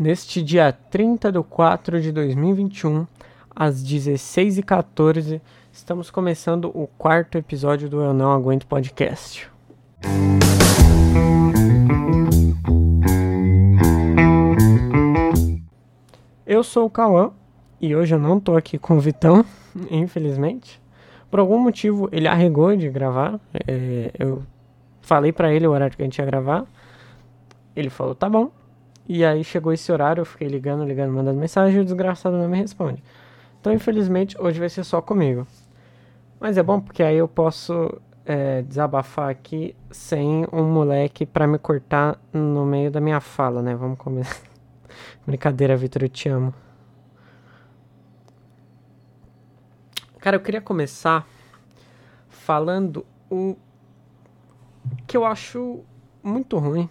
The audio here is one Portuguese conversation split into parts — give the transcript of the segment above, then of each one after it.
Neste dia 30 de 4 de 2021, às 16h14, estamos começando o quarto episódio do Eu Não Aguento Podcast. Eu sou o Cauã e hoje eu não tô aqui com o Vitão, infelizmente. Por algum motivo ele arregou de gravar. É, eu falei para ele o horário que a gente ia gravar. Ele falou, tá bom. E aí chegou esse horário, eu fiquei ligando, ligando, mandando mensagem e o desgraçado não me responde. Então, infelizmente, hoje vai ser só comigo. Mas é bom porque aí eu posso é, desabafar aqui sem um moleque para me cortar no meio da minha fala, né? Vamos começar. Brincadeira, Vitor, eu te amo. Cara, eu queria começar falando o que eu acho muito ruim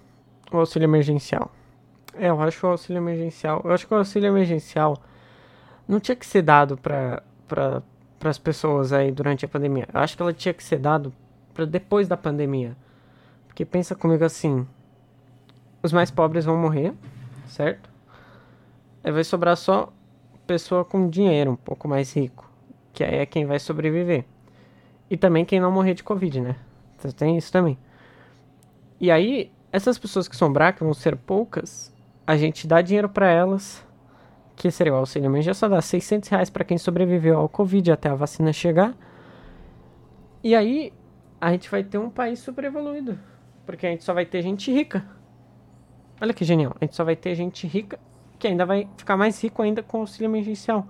o auxílio emergencial. É, eu acho o auxílio emergencial. Eu acho que o auxílio emergencial não tinha que ser dado para para as pessoas aí durante a pandemia. Eu acho que ela tinha que ser dado para depois da pandemia. Porque pensa comigo assim, os mais pobres vão morrer, certo? Aí vai sobrar só pessoa com dinheiro, um pouco mais rico, que aí é quem vai sobreviver. E também quem não morrer de covid, né? Então, tem isso também. E aí, essas pessoas que sobrar, que vão ser poucas, a gente dá dinheiro para elas, que seria o auxílio emergencial, dá 600 reais para quem sobreviveu ao Covid até a vacina chegar. E aí a gente vai ter um país super evoluído, porque a gente só vai ter gente rica. Olha que genial, a gente só vai ter gente rica que ainda vai ficar mais rico ainda com o auxílio emergencial.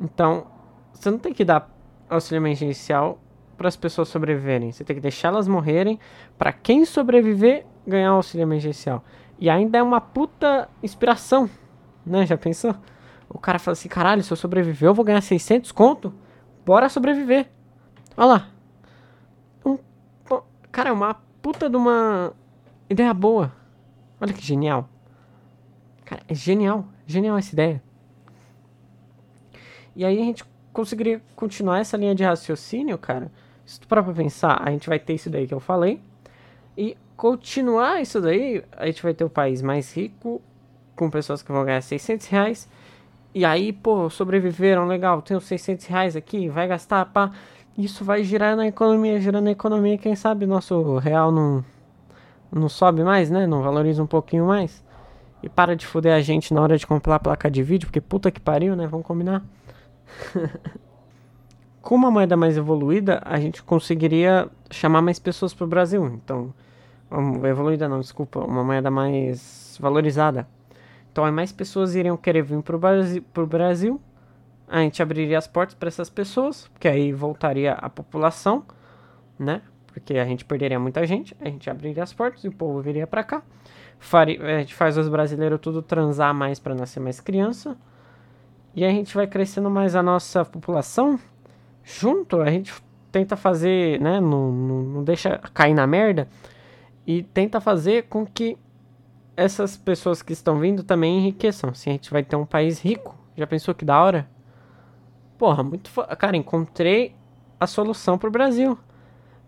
Então, você não tem que dar auxílio emergencial para as pessoas sobreviverem, você tem que deixar elas morrerem para quem sobreviver ganhar auxílio emergencial. E ainda é uma puta inspiração, né? Já pensou? O cara fala assim, caralho, se eu sobreviver eu vou ganhar 600 conto. Bora sobreviver. Olha lá. Um, cara, é uma puta de uma ideia boa. Olha que genial. Cara, é genial. Genial essa ideia. E aí a gente conseguiria continuar essa linha de raciocínio, cara. Se tu parar pra pensar, a gente vai ter isso daí que eu falei. E continuar isso daí, a gente vai ter o país mais rico, com pessoas que vão ganhar 600 reais. E aí, pô, sobreviveram, legal, tenho 600 reais aqui, vai gastar, pá. Isso vai girar na economia, girando na economia, quem sabe nosso real não, não sobe mais, né? Não valoriza um pouquinho mais. E para de foder a gente na hora de comprar a placa de vídeo, porque puta que pariu, né? Vamos combinar. com uma moeda mais evoluída, a gente conseguiria chamar mais pessoas pro Brasil. Então, evoluída não, desculpa, uma moeda mais valorizada. Então aí mais pessoas iriam querer vir para o Brasil, Brasil, a gente abriria as portas para essas pessoas, porque aí voltaria a população, né? Porque a gente perderia muita gente, a gente abriria as portas e o povo viria para cá. A gente faz os brasileiros tudo transar mais para nascer mais criança. E a gente vai crescendo mais a nossa população. Junto, a gente tenta fazer, né? Não, não, não deixa cair na merda e tenta fazer com que essas pessoas que estão vindo também enriqueçam. Se assim, a gente vai ter um país rico, já pensou que da hora? Porra, muito fo... Cara, encontrei a solução pro Brasil.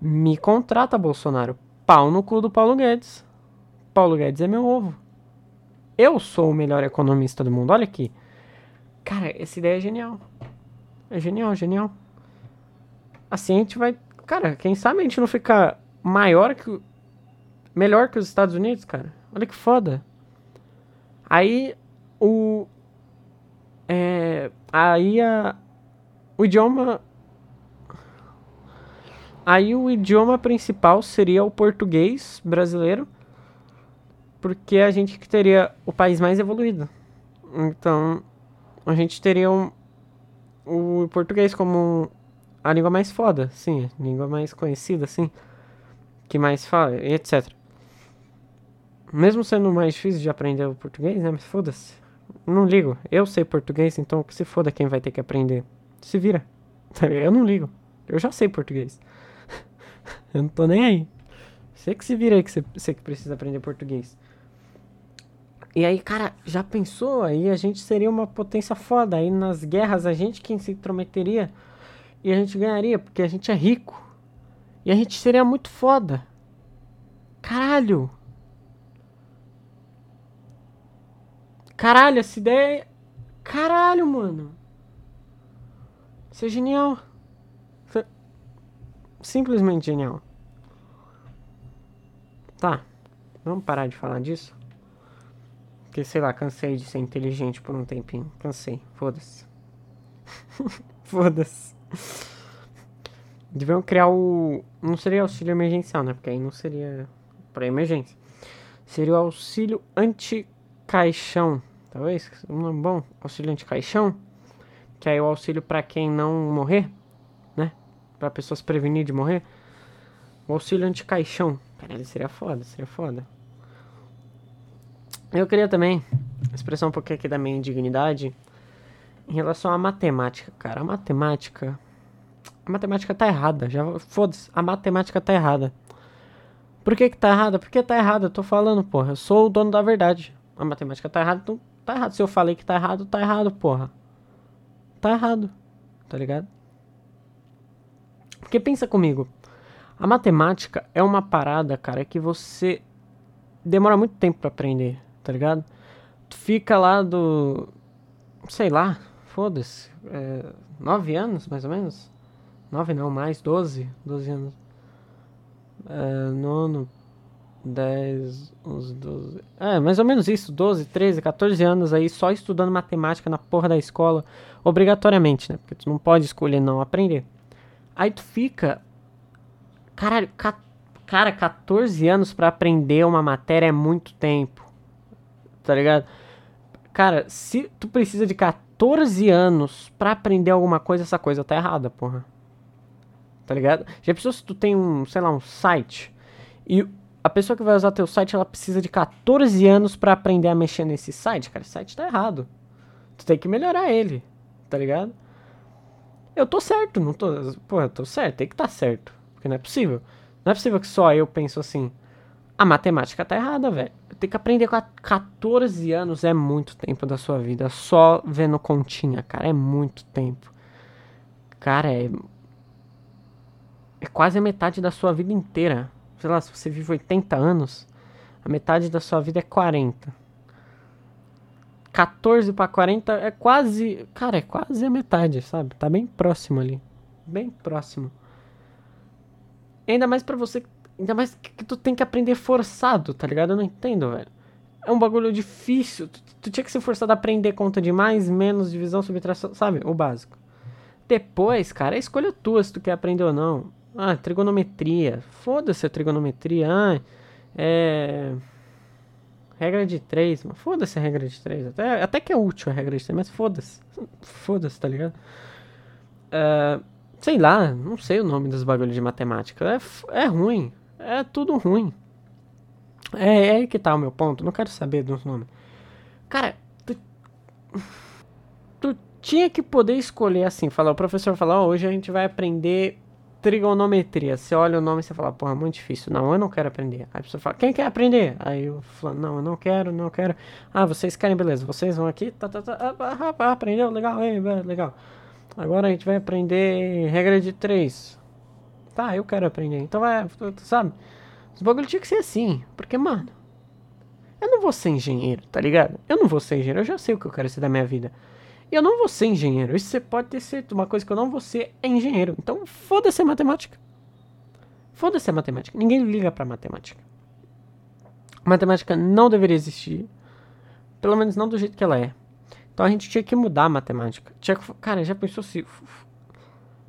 Me contrata, Bolsonaro. Pau no cu do Paulo Guedes. Paulo Guedes é meu ovo. Eu sou o melhor economista do mundo. Olha aqui. Cara, essa ideia é genial. É genial, genial. Assim a gente vai. Cara, quem sabe a gente não fica maior que melhor que os Estados Unidos, cara. Olha que foda. Aí o. É, aí a. O idioma. Aí o idioma principal seria o português brasileiro. Porque a gente que teria o país mais evoluído. Então, a gente teria um, o português como a língua mais foda, sim, a língua mais conhecida, assim, que mais fala, etc. Mesmo sendo mais difícil de aprender o português, né? Mas foda-se. Não ligo. Eu sei português, então que se foda quem vai ter que aprender. Se vira. Eu não ligo. Eu já sei português. eu não tô nem aí. Você que se vira aí que você, você que precisa aprender português. E aí, cara, já pensou? Aí a gente seria uma potência foda. Aí nas guerras a gente quem se intrometeria e a gente ganharia, porque a gente é rico. E a gente seria muito foda. Caralho! Caralho, essa ideia. Caralho, mano. Isso é genial. Simplesmente genial. Tá. Vamos parar de falar disso? Porque, sei lá, cansei de ser inteligente por um tempinho. Cansei. Foda-se. Foda-se. Deviam criar o. Não seria auxílio emergencial, né? Porque aí não seria para emergência. Seria o auxílio anti-caixão. Talvez? Um bom? Auxílio anti-caixão? Que é o auxílio para quem não morrer, né? Para pessoas prevenir de morrer. O auxílio anti-caixão. Caralho, seria foda, seria foda. Eu queria também expressar um pouquinho aqui da minha indignidade em relação à matemática, cara. A matemática. A matemática tá errada. Já foda-se, a matemática tá errada. Por que que tá errada? Porque tá errada, eu tô falando, porra. Eu sou o dono da verdade. A matemática tá errada, então tá errado. Se eu falei que tá errado, tá errado, porra. Tá errado. Tá ligado? Porque pensa comigo. A matemática é uma parada, cara, que você demora muito tempo para aprender tá ligado? Tu fica lá do. Sei lá, foda-se. É, nove anos, mais ou menos? Nove não, mais, doze. Doze anos. É, nono, dez, uns doze. É, mais ou menos isso, doze, treze, 14 anos aí só estudando matemática na porra da escola, obrigatoriamente, né? Porque tu não pode escolher não aprender. Aí tu fica. Caralho, ca... cara, 14 anos para aprender uma matéria é muito tempo tá ligado? Cara, se tu precisa de 14 anos para aprender alguma coisa, essa coisa tá errada, porra. Tá ligado? Já pensou se tu tem um, sei lá, um site e a pessoa que vai usar teu site, ela precisa de 14 anos para aprender a mexer nesse site? Cara, esse site tá errado. Tu tem que melhorar ele, tá ligado? Eu tô certo, não tô. Pô, eu tô certo, tem que tá certo. Porque não é possível. Não é possível que só eu penso assim. A matemática tá errada, velho ter que aprender com 14 anos é muito tempo da sua vida. Só vendo continha, cara. É muito tempo. Cara, é. É quase a metade da sua vida inteira. Sei lá, se você vive 80 anos, a metade da sua vida é 40. 14 para 40 é quase. Cara, é quase a metade, sabe? Tá bem próximo ali. Bem próximo. Ainda mais para você Ainda mais que, que, tu tem que aprender forçado, tá ligado? Eu não entendo, velho. É um bagulho difícil. Tu, tu, tinha que ser forçado a aprender conta de mais, menos, divisão, subtração, sabe? O básico. Depois, cara, é escolha tua se tu quer aprender ou não. Ah, trigonometria. Foda-se a trigonometria. Ah, é. Regra de 3, mano. Foda-se a regra de 3. Até, até que é útil a regra de 3, mas foda-se. Foda-se, tá ligado? Uh, sei lá, não sei o nome dos bagulhos de matemática. É, é ruim. É tudo ruim. É, é aí que tá o meu ponto. Não quero saber dos nomes. Cara, tu, tu tinha que poder escolher assim. Falar, o professor fala, oh, hoje a gente vai aprender trigonometria. Você olha o nome e você fala, porra, muito difícil. Não, eu não quero aprender. Aí a pessoa fala, quem quer aprender? Aí eu falo, não, eu não quero, não quero. Ah, vocês querem, beleza. Vocês vão aqui, tá, tá, tá, ah, ah, ah aprendeu, legal, legal. Agora a gente vai aprender regra de três. Tá, eu quero aprender. Então vai, sabe? Os bagulho tinha que ser assim. Porque, mano, eu não vou ser engenheiro, tá ligado? Eu não vou ser engenheiro, eu já sei o que eu quero ser da minha vida. E eu não vou ser engenheiro. Isso você pode ter certeza. Uma coisa que eu não vou ser é engenheiro. Então, foda-se a matemática. Foda-se a matemática. Ninguém liga pra matemática. matemática não deveria existir. Pelo menos não do jeito que ela é. Então a gente tinha que mudar a matemática. Tinha que, cara, já pensou se,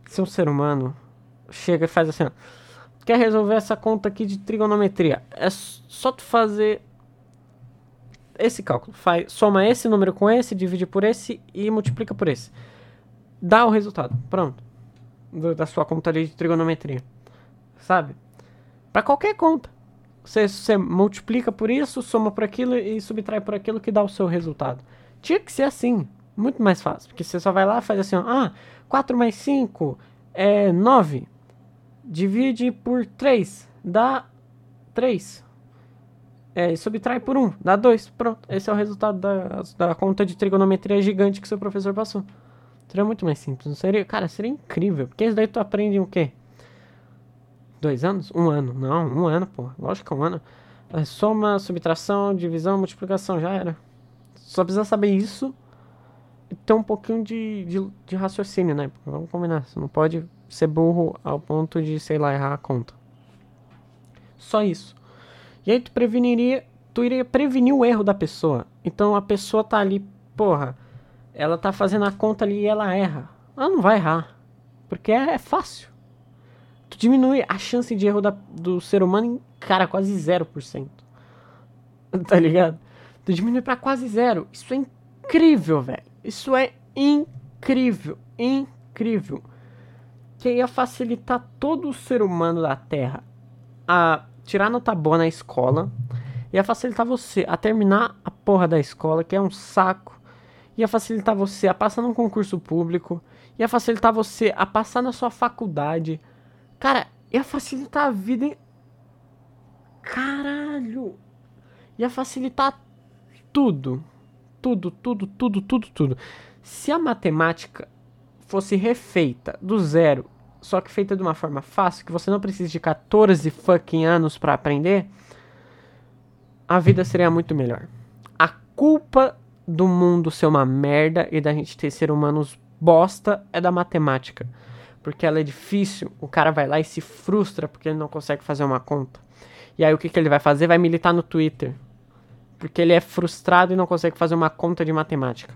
se um ser humano chega e faz assim, ó, quer resolver essa conta aqui de trigonometria? É só tu fazer esse cálculo. Faz, soma esse número com esse, divide por esse e multiplica por esse. Dá o resultado. Pronto. Do, da sua conta de trigonometria. Sabe? Para qualquer conta. Você, você multiplica por isso, soma por aquilo e subtrai por aquilo que dá o seu resultado. Tinha que ser assim. Muito mais fácil. Porque você só vai lá e faz assim, ó, ah, 4 mais 5 é 9. Divide por 3. Dá 3. É, subtrai por 1. Dá 2. Pronto. Esse é o resultado da, da conta de trigonometria gigante que seu professor passou. Seria muito mais simples. Não seria, cara, seria incrível. Porque isso daí tu aprende o quê? Dois anos? Um ano. Não, um ano, pô. Lógico que é um ano. É soma, subtração, divisão, multiplicação. Já era Só precisa saber isso e ter um pouquinho de, de, de raciocínio, né? Vamos combinar. Você não pode ser burro ao ponto de, sei lá, errar a conta. Só isso. E aí tu preveniria. Tu iria prevenir o erro da pessoa. Então a pessoa tá ali, porra, ela tá fazendo a conta ali e ela erra. Ela não vai errar. Porque é, é fácil. Tu diminui a chance de erro da, do ser humano em, cara, quase 0%. Tá ligado? Tu diminui pra quase zero. Isso é incrível, velho. Isso é incrível. Incrível. Que ia facilitar todo o ser humano da Terra a tirar nota boa na escola. Ia facilitar você a terminar a porra da escola, que é um saco. Ia facilitar você a passar num concurso público. Ia facilitar você a passar na sua faculdade. Cara, ia facilitar a vida. Em... Caralho! Ia facilitar tudo. Tudo, tudo, tudo, tudo, tudo. Se a matemática fosse refeita do zero, só que feita de uma forma fácil, que você não precisa de 14 fucking anos para aprender, a vida seria muito melhor. A culpa do mundo ser uma merda e da gente ter ser humanos bosta é da matemática. Porque ela é difícil, o cara vai lá e se frustra porque ele não consegue fazer uma conta. E aí o que, que ele vai fazer? Vai militar no Twitter. Porque ele é frustrado e não consegue fazer uma conta de matemática.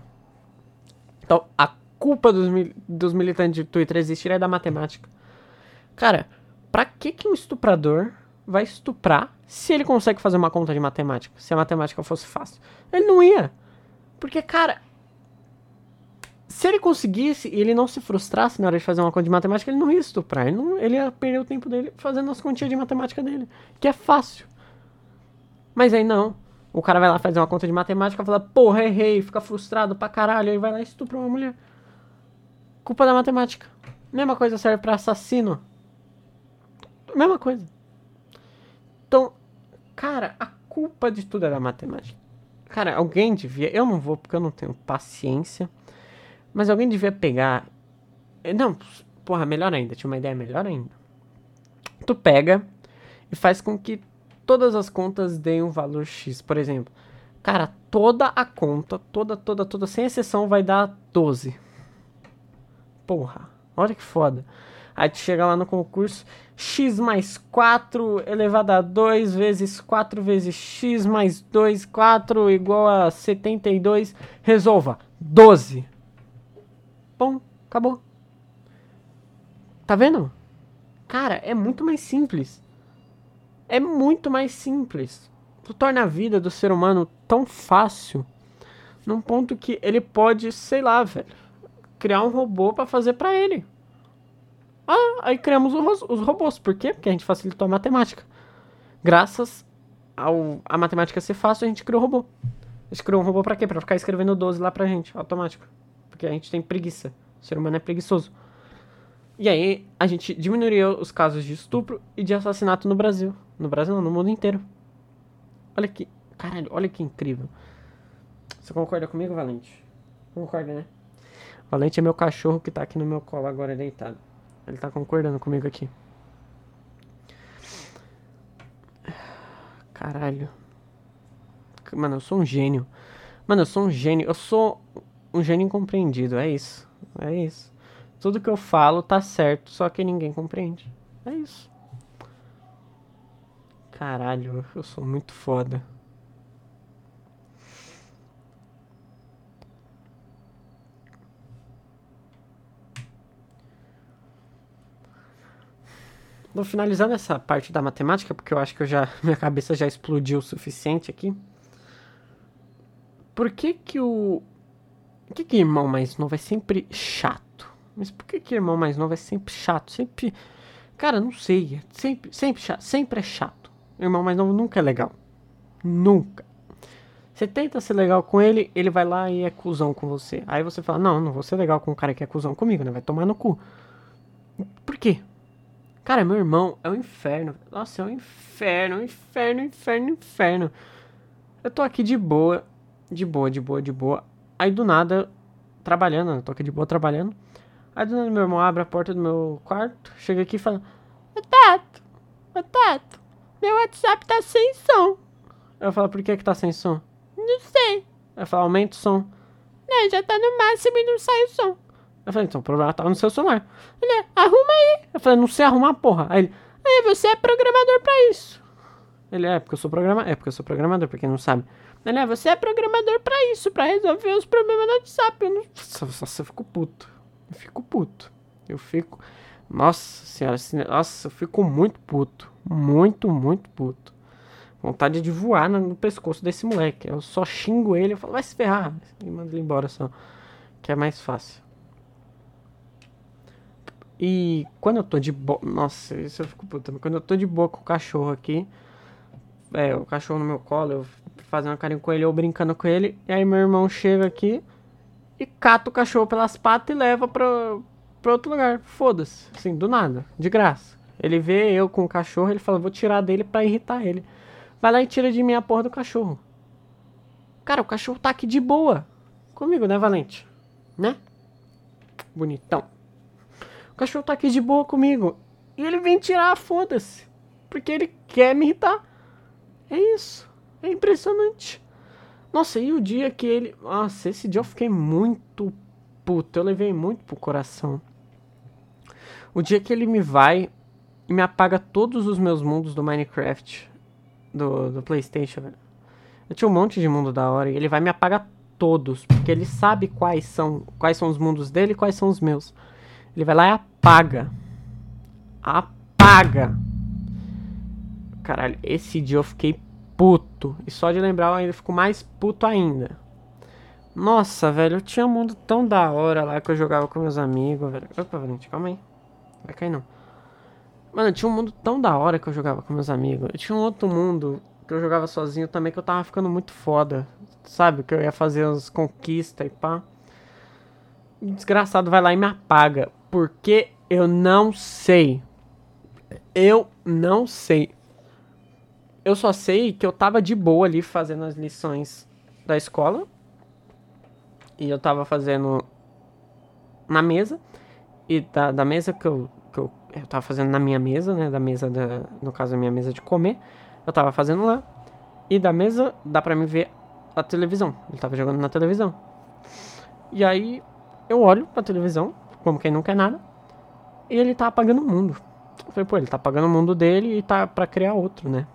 Então, a culpa dos, dos militantes de Twitter existir é da matemática. Cara, pra que, que um estuprador vai estuprar se ele consegue fazer uma conta de matemática? Se a matemática fosse fácil. Ele não ia. Porque, cara, se ele conseguisse e ele não se frustrasse na hora de fazer uma conta de matemática, ele não ia estuprar. Ele, não, ele ia perder o tempo dele fazendo as continhas de matemática dele. Que é fácil. Mas aí não. O cara vai lá fazer uma conta de matemática e fala, porra, errei, fica frustrado pra caralho. Aí vai lá e estupra uma mulher. Culpa da matemática. Mesma coisa serve para assassino. Mesma coisa. Então, cara, a culpa de tudo é da matemática. Cara, alguém devia. Eu não vou porque eu não tenho paciência. Mas alguém devia pegar. Eh, não, porra, melhor ainda. Tinha uma ideia melhor ainda. Tu pega e faz com que todas as contas deem um valor X. Por exemplo, cara, toda a conta, toda, toda, toda, sem exceção, vai dar 12. Porra, olha que foda. Aí tu chega lá no concurso, x mais 4 elevado a 2 vezes 4 vezes x mais 2, 4 igual a 72. Resolva, 12. Bom, acabou. Tá vendo? Cara, é muito mais simples. É muito mais simples. Tu torna a vida do ser humano tão fácil. Num ponto que ele pode, sei lá, velho, criar um robô para fazer para ele. Ah, aí criamos os, robôs. Por quê? Porque a gente facilitou a matemática. Graças ao a matemática ser fácil, a gente criou o robô. A gente criou um robô para quê? Para ficar escrevendo 12 lá pra gente, automático. Porque a gente tem preguiça. O ser humano é preguiçoso. E aí, a gente diminuiria os casos de estupro e de assassinato no Brasil. No Brasil não, no mundo inteiro. Olha que. Caralho, olha que incrível. Você concorda comigo, Valente? Concorda, né? Valente é meu cachorro que tá aqui no meu colo agora deitado. Ele tá concordando comigo aqui. Caralho. Mano, eu sou um gênio. Mano, eu sou um gênio. Eu sou um gênio incompreendido, é isso. É isso. Tudo que eu falo tá certo, só que ninguém compreende. É isso. Caralho, eu sou muito foda. Vou finalizando essa parte da matemática, porque eu acho que eu já minha cabeça já explodiu o suficiente aqui. Por que que o por que, que irmão mais novo é sempre chato? Mas por que, que irmão mais novo é sempre chato? Sempre. Cara, não sei. É sempre, sempre chato. Sempre é chato. Irmão mais novo nunca é legal. Nunca. Você tenta ser legal com ele, ele vai lá e é cuzão com você. Aí você fala, não, não vou ser legal com o cara que é cuzão comigo, né? Vai tomar no cu. Por quê? Cara, meu irmão é um inferno. Nossa, é um inferno, um inferno, inferno, inferno. Eu tô aqui de boa, de boa, de boa, de boa. Aí do nada, trabalhando, né? tô aqui de boa trabalhando. Aí do nada meu irmão abre a porta do meu quarto, chega aqui e fala: Ô Tato, ô Tato, meu WhatsApp tá sem som. Eu falo: Por que que tá sem som? Não sei. Aí fala, aumenta o som. Né, já tá no máximo e não sai o som. Eu falei, então o problema tá no seu celular. Ele, arruma aí. Eu falei, não sei arrumar, porra. Aí ele, aí você é programador pra isso. Ele, é porque eu sou programador. É porque eu sou programador, pra quem não sabe. Ele, é, você é programador pra isso, pra resolver os problemas do WhatsApp. Eu não... Nossa, eu fico puto. Eu fico puto. Eu fico. Nossa senhora, nossa, eu fico muito puto. Muito, muito puto. Vontade de voar no, pescoço desse moleque. Eu só xingo ele, eu falo, vai se ferrar. E mando ele embora só. Que é mais fácil. E quando eu tô de boa. Nossa, isso eu fico puto. Quando eu tô de boa com o cachorro aqui. É, o cachorro no meu colo, eu fazendo carinho com ele, ou brincando com ele. E aí meu irmão chega aqui e cata o cachorro pelas patas e leva pra, pra outro lugar. Foda-se. Assim, do nada. De graça. Ele vê eu com o cachorro, ele fala, vou tirar dele pra irritar ele. Vai lá e tira de mim a porra do cachorro. Cara, o cachorro tá aqui de boa. Comigo, né, Valente? Né? Bonitão. Cachorro tá aqui de boa comigo. E ele vem tirar, foda-se. Porque ele quer me irritar. É isso. É impressionante. Nossa, e o dia que ele. Nossa, esse dia eu fiquei muito puto. Eu levei muito pro coração. O dia que ele me vai e me apaga todos os meus mundos do Minecraft do, do PlayStation, velho. Eu tinha um monte de mundo da hora e ele vai me apagar todos, porque ele sabe quais são, quais são os mundos dele e quais são os meus. Ele vai lá e apaga. Apaga. Caralho, esse dia eu fiquei puto. E só de lembrar eu ainda fico mais puto ainda. Nossa, velho, eu tinha um mundo tão da hora lá que eu jogava com meus amigos, velho. Opa, Valente, calma aí. Vai cair não. Mano, tinha um mundo tão da hora que eu jogava com meus amigos. Eu tinha um outro mundo que eu jogava sozinho também que eu tava ficando muito foda. Sabe? Que eu ia fazer as conquistas e pá. O desgraçado vai lá e me apaga. Porque eu não sei. Eu não sei. Eu só sei que eu tava de boa ali fazendo as lições da escola. E eu tava fazendo na mesa. E da, da mesa que eu eu tava fazendo na minha mesa, né? Da mesa da. No caso, a minha mesa de comer. Eu tava fazendo lá. E da mesa dá pra me ver a televisão. Ele tava jogando na televisão. E aí eu olho pra televisão, como quem não quer nada. E ele tá apagando o mundo. Eu falei, pô, ele tá apagando o mundo dele e tá pra criar outro, né?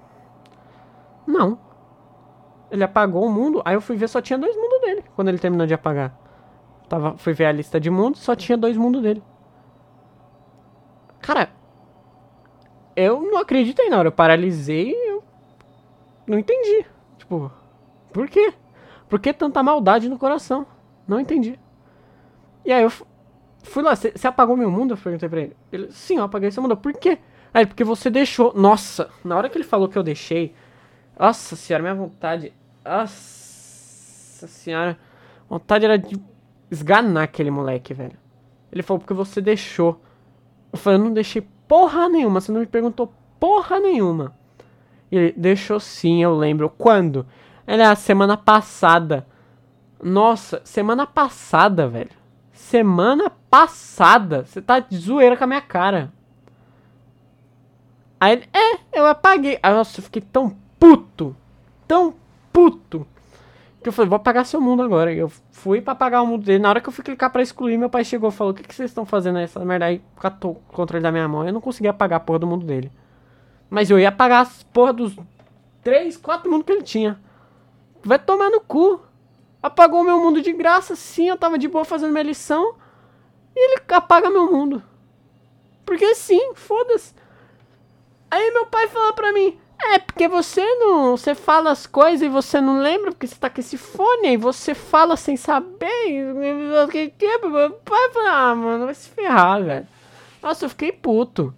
Não. Ele apagou o mundo, aí eu fui ver, só tinha dois mundos dele quando ele terminou de apagar. Tava, fui ver a lista de mundos, só tinha dois mundos dele. Cara, eu não acreditei na hora. Eu paralisei e eu não entendi. Tipo, por quê? Por que tanta maldade no coração? Não entendi. E aí eu fui lá, você apagou meu mundo? Eu perguntei pra ele. Ele, sim, eu apaguei seu mundo. Por quê? Aí, porque você deixou. Nossa, na hora que ele falou que eu deixei. Nossa senhora, minha vontade. Nossa senhora. Vontade era de esganar aquele moleque, velho. Ele falou porque você deixou. Eu falei, eu não deixei porra nenhuma, você não me perguntou porra nenhuma. Ele deixou sim, eu lembro. Quando? É a semana passada. Nossa, semana passada, velho. Semana passada. Você tá de zoeira com a minha cara. Aí ele, é, eu apaguei. Aí, nossa, eu fiquei tão puto. Tão puto. Que eu falei, vou apagar seu mundo agora. E eu fui pra apagar o mundo dele. Na hora que eu fui clicar pra excluir, meu pai chegou e falou: O que, que vocês estão fazendo essa merda aí? Catou o controle da minha mão. Eu não conseguia apagar a porra do mundo dele. Mas eu ia apagar as porra dos três, quatro mundos que ele tinha. Vai tomar no cu. Apagou meu mundo de graça, sim. Eu tava de boa fazendo minha lição. E ele apaga meu mundo. Porque sim, foda-se. Aí meu pai falou pra mim: é, porque você não. Você fala as coisas e você não lembra, porque você tá com esse fone aí, você fala sem saber. O que que é? Meu pai fala, ah, mano, vai se ferrar, velho. Nossa, eu fiquei puto.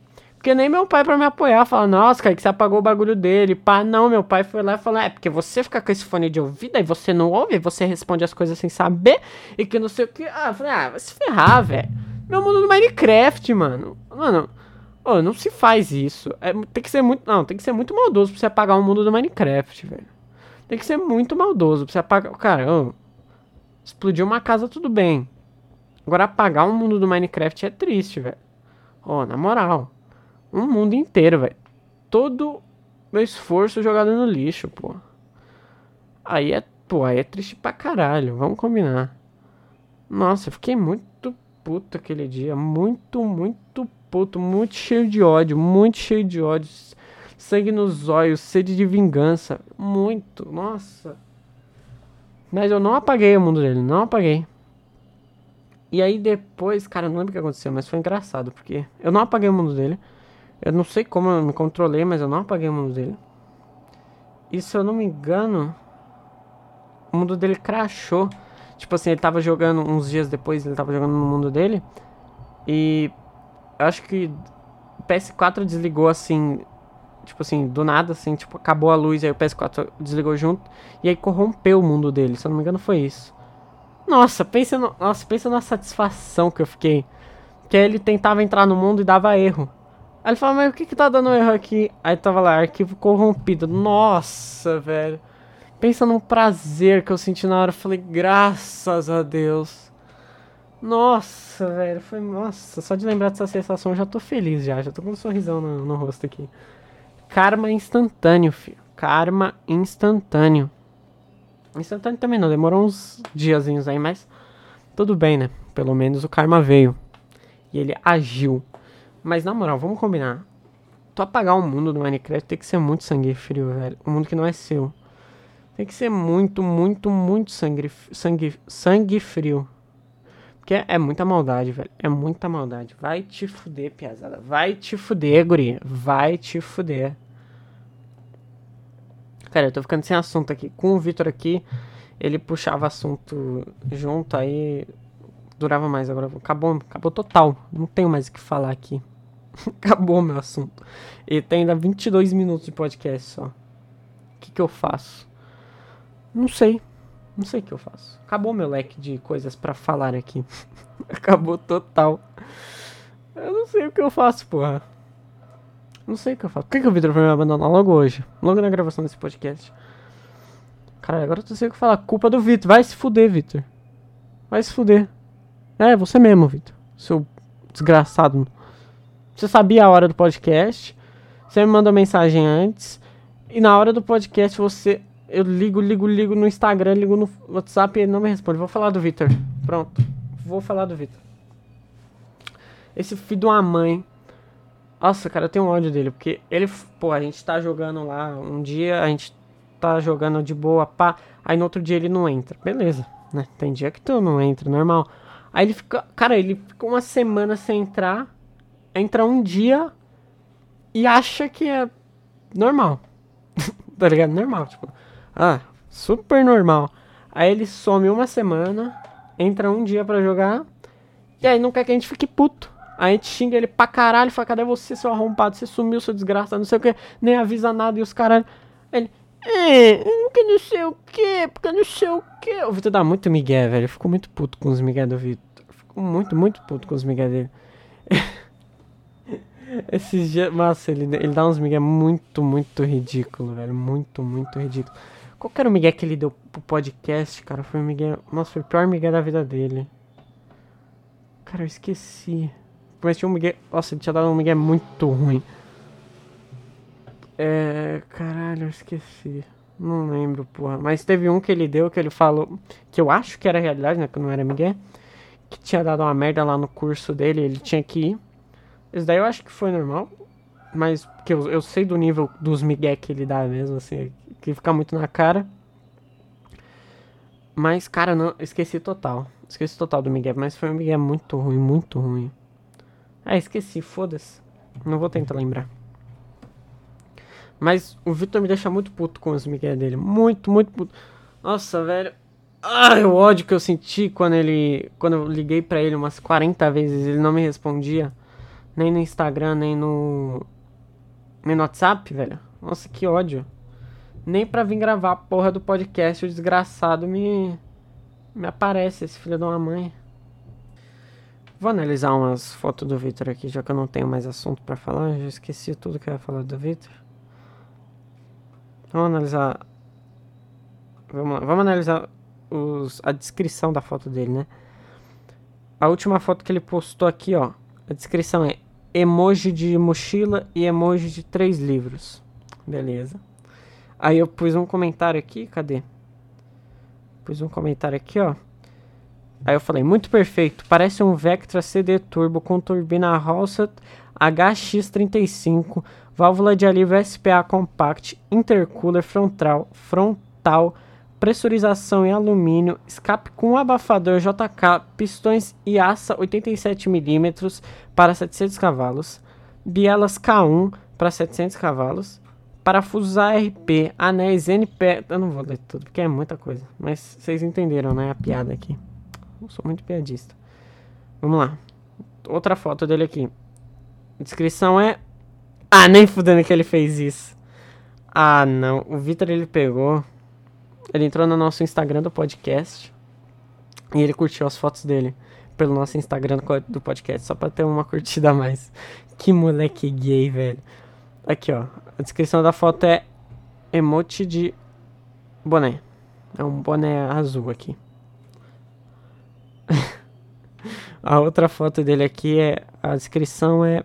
Porque nem meu pai pra me apoiar fala, nossa, cara, que você apagou o bagulho dele. Pá, não, meu pai foi lá e falou, é, porque você fica com esse fone de ouvido, aí você não ouve, aí você responde as coisas sem saber, e que não sei o que. Ah, eu falei, ah, vai se ferrar, velho. Meu mundo do Minecraft, mano. Mano, Oh, não se faz isso. É, tem que ser muito. Não, tem que ser muito maldoso pra você apagar o mundo do Minecraft, velho. Tem que ser muito maldoso pra você apagar. Cara, oh, explodiu uma casa, tudo bem. Agora apagar o mundo do Minecraft é triste, velho. Oh, na moral. Um mundo inteiro, velho. Todo meu esforço jogado no lixo, pô. Aí é Pô, aí é triste pra caralho, vamos combinar. Nossa, eu fiquei muito puto aquele dia. Muito, muito puto. Muito cheio de ódio. Muito cheio de ódio. Sangue nos olhos. Sede de vingança. Muito. Nossa. Mas eu não apaguei o mundo dele. Não apaguei. E aí depois, cara, não lembro o que aconteceu, mas foi engraçado. Porque eu não apaguei o mundo dele. Eu não sei como eu me controlei, mas eu não apaguei o mundo dele. E se eu não me engano, o mundo dele crashou. Tipo assim, ele tava jogando uns dias depois, ele tava jogando no mundo dele. E acho que o PS4 desligou assim, tipo assim, do nada, assim, tipo, acabou a luz, aí o PS4 desligou junto. E aí corrompeu o mundo dele, se eu não me engano foi isso. Nossa, pensa, no, nossa, pensa na satisfação que eu fiquei. Que ele tentava entrar no mundo e dava erro. Aí ele falava, mas o que que tá dando erro aqui? Aí tava lá, arquivo corrompido. Nossa, velho. Pensa num prazer que eu senti na hora. Eu falei, graças a Deus. Nossa, velho. Foi. Nossa, só de lembrar dessa sensação eu já tô feliz já. Já tô com um sorrisão no, no rosto aqui. Karma instantâneo, filho. Karma instantâneo. Instantâneo também não, demorou uns diazinhos aí, mas tudo bem, né? Pelo menos o karma veio. E ele agiu. Mas na moral, vamos combinar. Tu apagar o mundo do Minecraft tem que ser muito sangue frio, velho. Um mundo que não é seu. Tem que ser muito, muito, muito sangue, sangue, sangue frio. Porque é, muita maldade, velho. É muita maldade. Vai te fuder, piazada. Vai te fuder, guria. Vai te fuder. Cara, eu tô ficando sem assunto aqui. Com o Vitor aqui, ele puxava assunto junto, aí durava mais. Agora acabou, acabou total. Não tenho mais o que falar aqui. acabou meu assunto. E tem ainda 22 minutos de podcast só. O que, que eu faço? Não sei. Não sei o que eu faço. Acabou meu leque de coisas para falar aqui. Acabou total. Eu não sei o que eu faço, porra. Não sei o que eu faço. Por que, que o Victor foi me abandonar logo hoje? Logo na gravação desse podcast. Cara, agora eu não sei o que falar. Culpa do Vitor. Vai se fuder, Vitor. Vai se fuder. É, você mesmo, Vitor. Seu desgraçado. Você sabia a hora do podcast. Você me mandou mensagem antes. E na hora do podcast você eu ligo, ligo, ligo no Instagram, ligo no WhatsApp e ele não me responde. Vou falar do Victor. Pronto. Vou falar do Victor. Esse filho de uma mãe. Nossa, cara, eu tenho ódio dele. Porque ele, pô, a gente tá jogando lá. Um dia a gente tá jogando de boa, pá. Aí no outro dia ele não entra. Beleza, né? Tem dia que tu não entra, normal. Aí ele fica. Cara, ele fica uma semana sem entrar. Entra um dia e acha que é normal. tá ligado? Normal, tipo. Ah, super normal. Aí ele some uma semana, entra um dia para jogar, e aí não quer que a gente fique puto. Aí a gente xinga ele pra caralho, fala, cadê você, seu arrombado? Você sumiu, seu desgraçado, não sei o que, nem avisa nada, e os caralho. Ele, é, porque não sei o que, porque não sei o que. O Vitor dá muito migué, velho. Eu fico muito puto com os migué do Vitor. Fico muito, muito puto com os migué dele. Esses dias, nossa, ele, ele dá uns migué muito, muito ridículo, velho. Muito, muito ridículo. Qual que era o migué que ele deu pro podcast, cara? Foi o migué... Nossa, foi o pior migué da vida dele. Cara, eu esqueci. Mas tinha um migué... Nossa, ele tinha dado um migué muito ruim. É... Caralho, eu esqueci. Não lembro, porra. Mas teve um que ele deu que ele falou... Que eu acho que era realidade, né? Que não era migué. Que tinha dado uma merda lá no curso dele. Ele tinha que ir. Esse daí eu acho que foi normal. Mas que eu, eu sei do nível dos migué que ele dá mesmo, assim que fica muito na cara. Mas, cara, não, esqueci total. Esqueci total do Miguel, mas foi um Miguel muito ruim, muito ruim. Ah, esqueci, foda-se. Não vou tentar lembrar. Mas o Victor me deixa muito puto com os Miguel dele. Muito, muito puto. Nossa, velho. Ai, o ódio que eu senti quando ele. Quando eu liguei para ele umas 40 vezes, ele não me respondia. Nem no Instagram, nem no. Nem no WhatsApp, velho. Nossa, que ódio nem pra vir gravar a porra do podcast, o desgraçado me. Me aparece, esse filho de uma mãe. Vou analisar umas fotos do Victor aqui, já que eu não tenho mais assunto para falar. Já esqueci tudo que eu ia falar do Victor. Vamos analisar. Vamos. Vamos analisar os, a descrição da foto dele, né? A última foto que ele postou aqui, ó. A descrição é emoji de mochila e emoji de três livros. Beleza. Aí eu pus um comentário aqui, cadê? Pus um comentário aqui, ó. Aí eu falei, muito perfeito. Parece um Vectra CD Turbo com turbina Halsat HX35, válvula de alívio SPA Compact, intercooler frontal, frontal, pressurização em alumínio, escape com abafador JK, pistões IASA 87mm para 700 cavalos, bielas K1 para 700 cavalos, parafusos ARP, anéis NP... Eu não vou ler tudo porque é muita coisa, mas vocês entenderam, né, a piada aqui. Eu sou muito piadista. Vamos lá. Outra foto dele aqui. A descrição é. Ah, nem fudendo que ele fez isso. Ah, não. O Vitor ele pegou. Ele entrou no nosso Instagram do podcast. E ele curtiu as fotos dele pelo nosso Instagram do podcast. Só pra ter uma curtida a mais. Que moleque gay, velho. Aqui, ó. A descrição da foto é emote de boné. É um boné azul aqui. a outra foto dele aqui é. A descrição é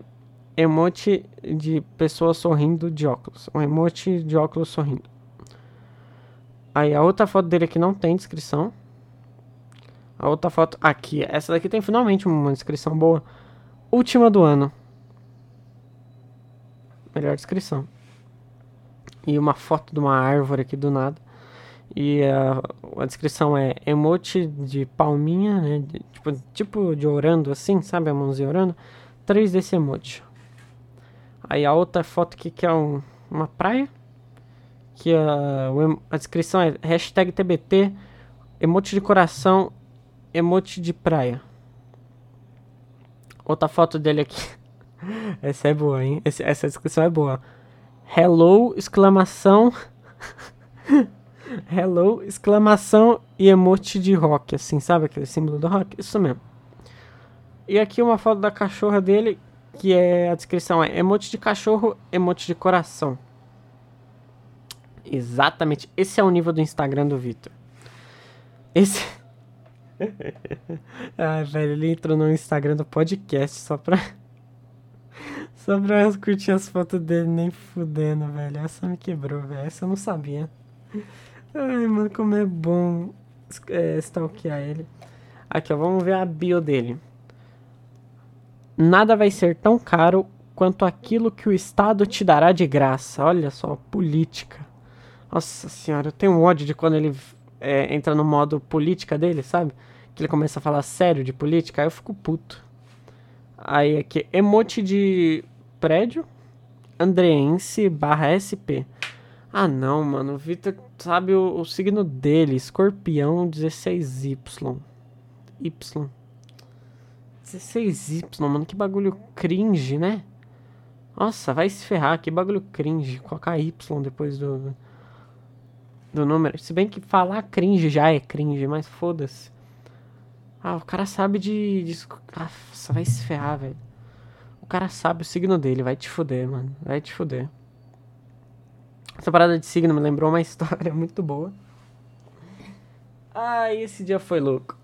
emote de pessoa sorrindo de óculos. Um emote de óculos sorrindo. Aí a outra foto dele aqui não tem descrição. A outra foto aqui, essa daqui tem finalmente uma descrição boa. Última do ano. Melhor descrição. E uma foto de uma árvore aqui do nada. E a, a descrição é emote de palminha, né? De, tipo, tipo de orando assim, sabe? A mãozinha orando. Três desse emote. Aí a outra foto aqui que é um, uma praia. Que a, a descrição é hashtag TBT, emote de coração, emote de praia. Outra foto dele aqui. essa é boa, hein? Esse, essa descrição é boa. Hello, exclamação. Hello, exclamação e emote de rock, assim, sabe aquele símbolo do rock? Isso mesmo. E aqui uma foto da cachorra dele, que é a descrição é emote de cachorro, emote de coração. Exatamente, esse é o nível do Instagram do Vitor. Esse Ah, velho, ele entrou no Instagram do podcast só pra só pra curtir as fotos dele, nem fudendo, velho. Essa me quebrou, velho. Essa eu não sabia. Ai, mano, como é bom é, stalkear ele. Aqui, ó, vamos ver a bio dele. Nada vai ser tão caro quanto aquilo que o Estado te dará de graça. Olha só, política. Nossa senhora, eu tenho ódio de quando ele é, entra no modo política dele, sabe? Que ele começa a falar sério de política, aí eu fico puto. Aí aqui, emote de prédio, andreense barra SP. Ah não, mano, o Vitor sabe o, o signo dele, escorpião 16Y. Y. 16Y, mano, que bagulho cringe, né? Nossa, vai se ferrar, que bagulho cringe. Colocar Y depois do, do número. Se bem que falar cringe já é cringe, mas foda-se. Ah, o cara sabe de. de... Nossa, vai se ferrar, velho. O cara sabe o signo dele, vai te fuder, mano. Vai te fuder. Essa parada de signo me lembrou uma história muito boa. Ah, esse dia foi louco.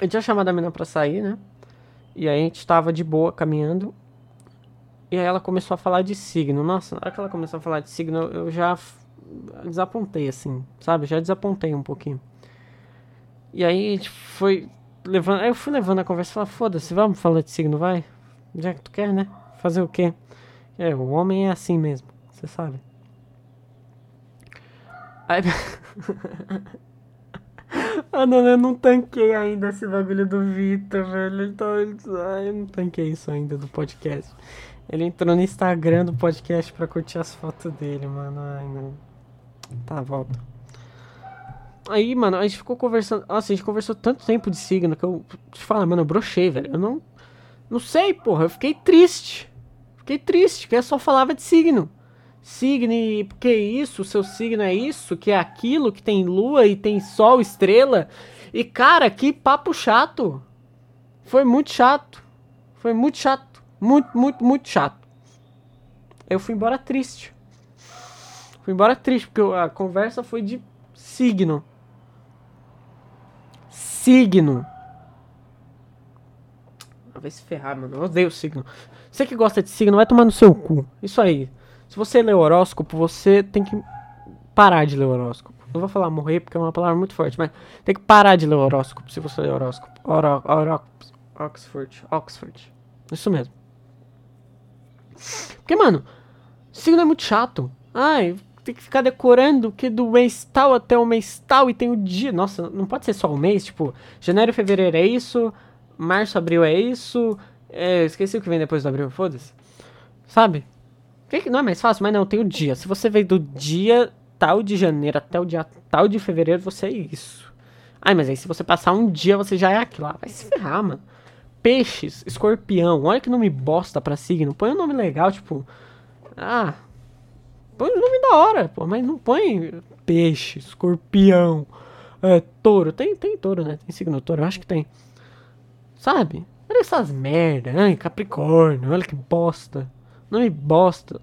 Eu tinha chamado a mina pra sair, né? E aí a gente tava de boa caminhando. E aí ela começou a falar de signo. Nossa, na hora que ela começou a falar de signo, eu já desapontei, assim, sabe? Já desapontei um pouquinho. E aí foi levando. Aí eu fui levando a conversa e falei, foda-se, vamos falar de signo, vai? Já que tu quer, né? Fazer o quê? É, o homem é assim mesmo, você sabe. Aí. ah, não, eu não tanquei ainda esse bagulho do Vitor, velho. Então, ai, eu não tanquei isso ainda do podcast. Ele entrou no Instagram do podcast pra curtir as fotos dele, mano. Ai, não. Tá, volta. Aí, mano, a gente ficou conversando. Nossa, a gente conversou tanto tempo de signo que eu te falo, mano, eu brochei, velho. Eu não. Não sei, porra. Eu fiquei triste. Fiquei triste, que eu só falava de signo signo, porque isso, o seu signo é isso, que é aquilo, que tem lua e tem sol, estrela. E cara, que papo chato. Foi muito chato. Foi muito chato. Muito, muito, muito chato. Eu fui embora triste. Fui embora triste, porque a conversa foi de signo. Signo. Vai se ferrar, mano. Eu odeio signo. Você que gosta de signo, vai tomar no seu cu. Isso aí. Se você lê horóscopo, você tem que parar de ler horóscopo. Não vou falar morrer porque é uma palavra muito forte, mas tem que parar de ler horóscopo se você ler horóscopo. Horó, horóscopo. Oxford. Oxford. Isso mesmo. Porque, mano, signo é muito chato. Ai, tem que ficar decorando que do mês tal até o mês tal e tem o dia. Nossa, não pode ser só o mês, tipo, janeiro, fevereiro é isso, março, abril é isso. É, esqueci o que vem depois do abril, foda-se. Sabe? Não é mais fácil, mas não, tem o dia. Se você veio do dia tal de janeiro até o dia tal de fevereiro, você é isso. Ai, mas aí se você passar um dia, você já é aquilo lá. Vai se ferrar, mano. Peixes, escorpião. Olha que nome bosta pra signo. Põe um nome legal, tipo. Ah. Põe um nome da hora, pô. Mas não põe peixe, escorpião, é, touro. Tem, tem touro, né? Tem signo touro, eu acho que tem. Sabe? Olha essas merda. Ai, Capricórnio, olha que bosta. Nome bosta.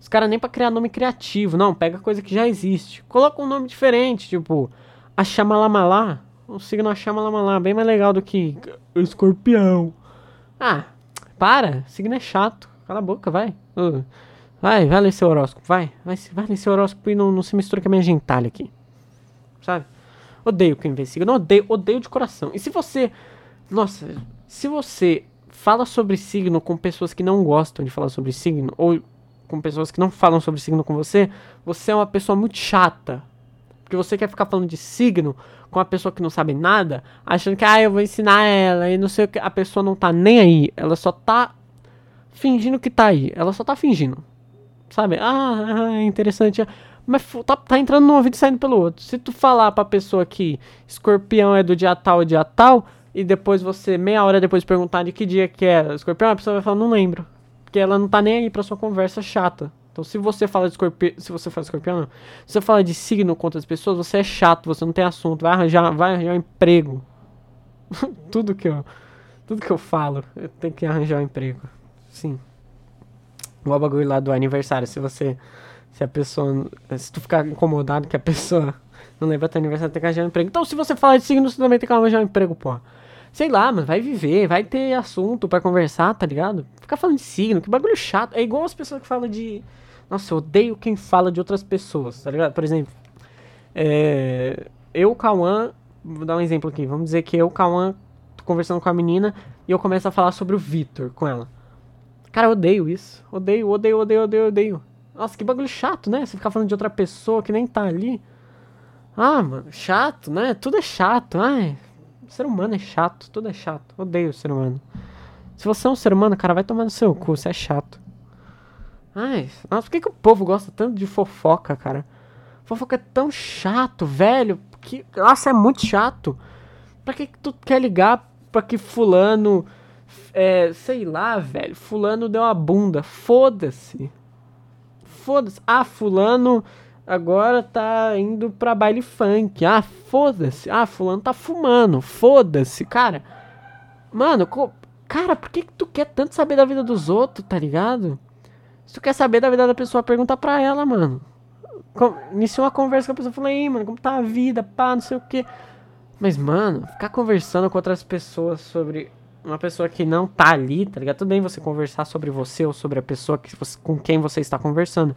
Os caras nem pra criar nome criativo. Não, pega coisa que já existe. Coloca um nome diferente, tipo. Achamalamala. O signo Achamalamala. Bem mais legal do que escorpião. Ah, para. Signo é chato. Cala a boca, vai. Uh, vai, vai ler seu horóscopo. Vai, vai, vai ler seu horóscopo e não, não se mistura com a minha gentalha aqui. Sabe? Odeio quem vê signo. Odeio, odeio de coração. E se você. Nossa, se você fala sobre signo com pessoas que não gostam de falar sobre signo, ou com pessoas que não falam sobre signo com você, você é uma pessoa muito chata. Porque você quer ficar falando de signo com uma pessoa que não sabe nada, achando que, ah, eu vou ensinar ela e não sei o que. A pessoa não tá nem aí. Ela só tá fingindo que tá aí. Ela só tá fingindo. Sabe? Ah, é interessante. Mas tá, tá entrando num ouvido e saindo pelo outro. Se tu falar pra pessoa que escorpião é do dia tal e dia tal, e depois você, meia hora depois, perguntar de que dia que é escorpião, a pessoa vai falar, não lembro. Porque ela não tá nem aí pra sua conversa chata. Então, se você fala de escorpião, se você fala de escorpião, não. Se você fala de signo com outras pessoas, você é chato, você não tem assunto, vai arranjar, vai arranjar um emprego. tudo que eu, tudo que eu falo, eu tenho que arranjar um emprego. Sim. Igual o bagulho lá do aniversário, se você, se a pessoa, se tu ficar incomodado que a pessoa não lembra teu aniversário, tem que arranjar um emprego. Então, se você falar de signo, você também tem que arranjar um emprego, pô. Sei lá, mano, vai viver, vai ter assunto para conversar, tá ligado? Ficar falando de signo, que bagulho chato. É igual as pessoas que falam de. Nossa, eu odeio quem fala de outras pessoas, tá ligado? Por exemplo, é... eu, Cauã, vou dar um exemplo aqui. Vamos dizer que eu, Cauã, tô conversando com a menina e eu começo a falar sobre o Vitor com ela. Cara, eu odeio isso. Odeio, odeio, odeio, odeio, odeio. Nossa, que bagulho chato, né? Você ficar falando de outra pessoa que nem tá ali. Ah, mano, chato, né? Tudo é chato. Ai, ser humano é chato, tudo é chato. Odeio ser humano. Se você é um ser humano, cara, vai tomar no seu cu, você é chato. Ai, nossa, por que, que o povo gosta tanto de fofoca, cara? Fofoca é tão chato, velho. Que, nossa, é muito chato. Pra que, que tu quer ligar pra que fulano. É, sei lá, velho. Fulano deu uma bunda. Foda-se. Foda-se. Ah, fulano agora tá indo pra baile funk. Ah, foda-se. Ah, fulano tá fumando. Foda-se, cara. Mano, cara, por que, que tu quer tanto saber da vida dos outros, tá ligado? Se tu quer saber da vida da pessoa, pergunta pra ela, mano. Com... Iniciou uma conversa com a pessoa, falei, aí, mano, como tá a vida, pá, não sei o que. Mas, mano, ficar conversando com outras pessoas sobre uma pessoa que não tá ali, tá ligado? Tudo bem você conversar sobre você ou sobre a pessoa que você, com quem você está conversando.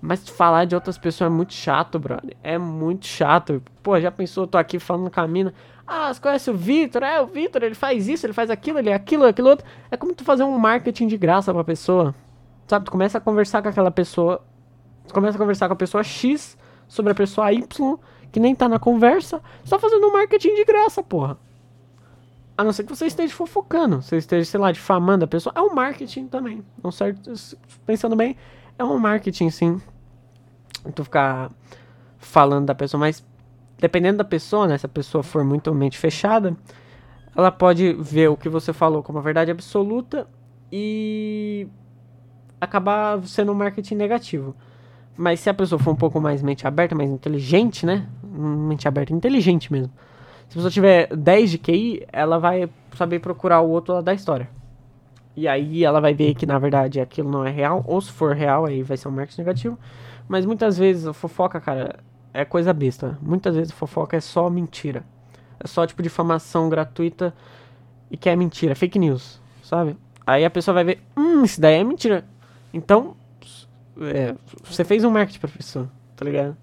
Mas falar de outras pessoas é muito chato, brother. É muito chato. Pô, já pensou, eu tô aqui falando com a mina. Ah, você conhece o Vitor? É, o Vitor, ele faz isso, ele faz aquilo, ele é aquilo, aquilo outro. É como tu fazer um marketing de graça pra pessoa. Sabe, tu começa a conversar com aquela pessoa. Tu começa a conversar com a pessoa X sobre a pessoa Y, que nem tá na conversa. Só fazendo um marketing de graça, porra. A não ser que você esteja fofocando, você esteja, sei lá, difamando a pessoa. É um marketing também. Não certo, pensando bem, é um marketing, sim. Tu ficar falando da pessoa, mas dependendo da pessoa, né? Se a pessoa for muito mente fechada, ela pode ver o que você falou como a verdade absoluta e acabar sendo um marketing negativo. Mas se a pessoa for um pouco mais mente aberta, mais inteligente, né? Mente aberta, inteligente mesmo. Se a pessoa tiver 10 de QI, ela vai saber procurar o outro lado da história. E aí ela vai ver que na verdade aquilo não é real, ou se for real, aí vai ser um marketing negativo. Mas muitas vezes a fofoca, cara, é coisa besta. Muitas vezes a fofoca é só mentira. É só tipo difamação gratuita e que é mentira, fake news, sabe? Aí a pessoa vai ver, hum, isso daí é mentira. Então, é, você fez um marketing pra pessoa, tá ligado?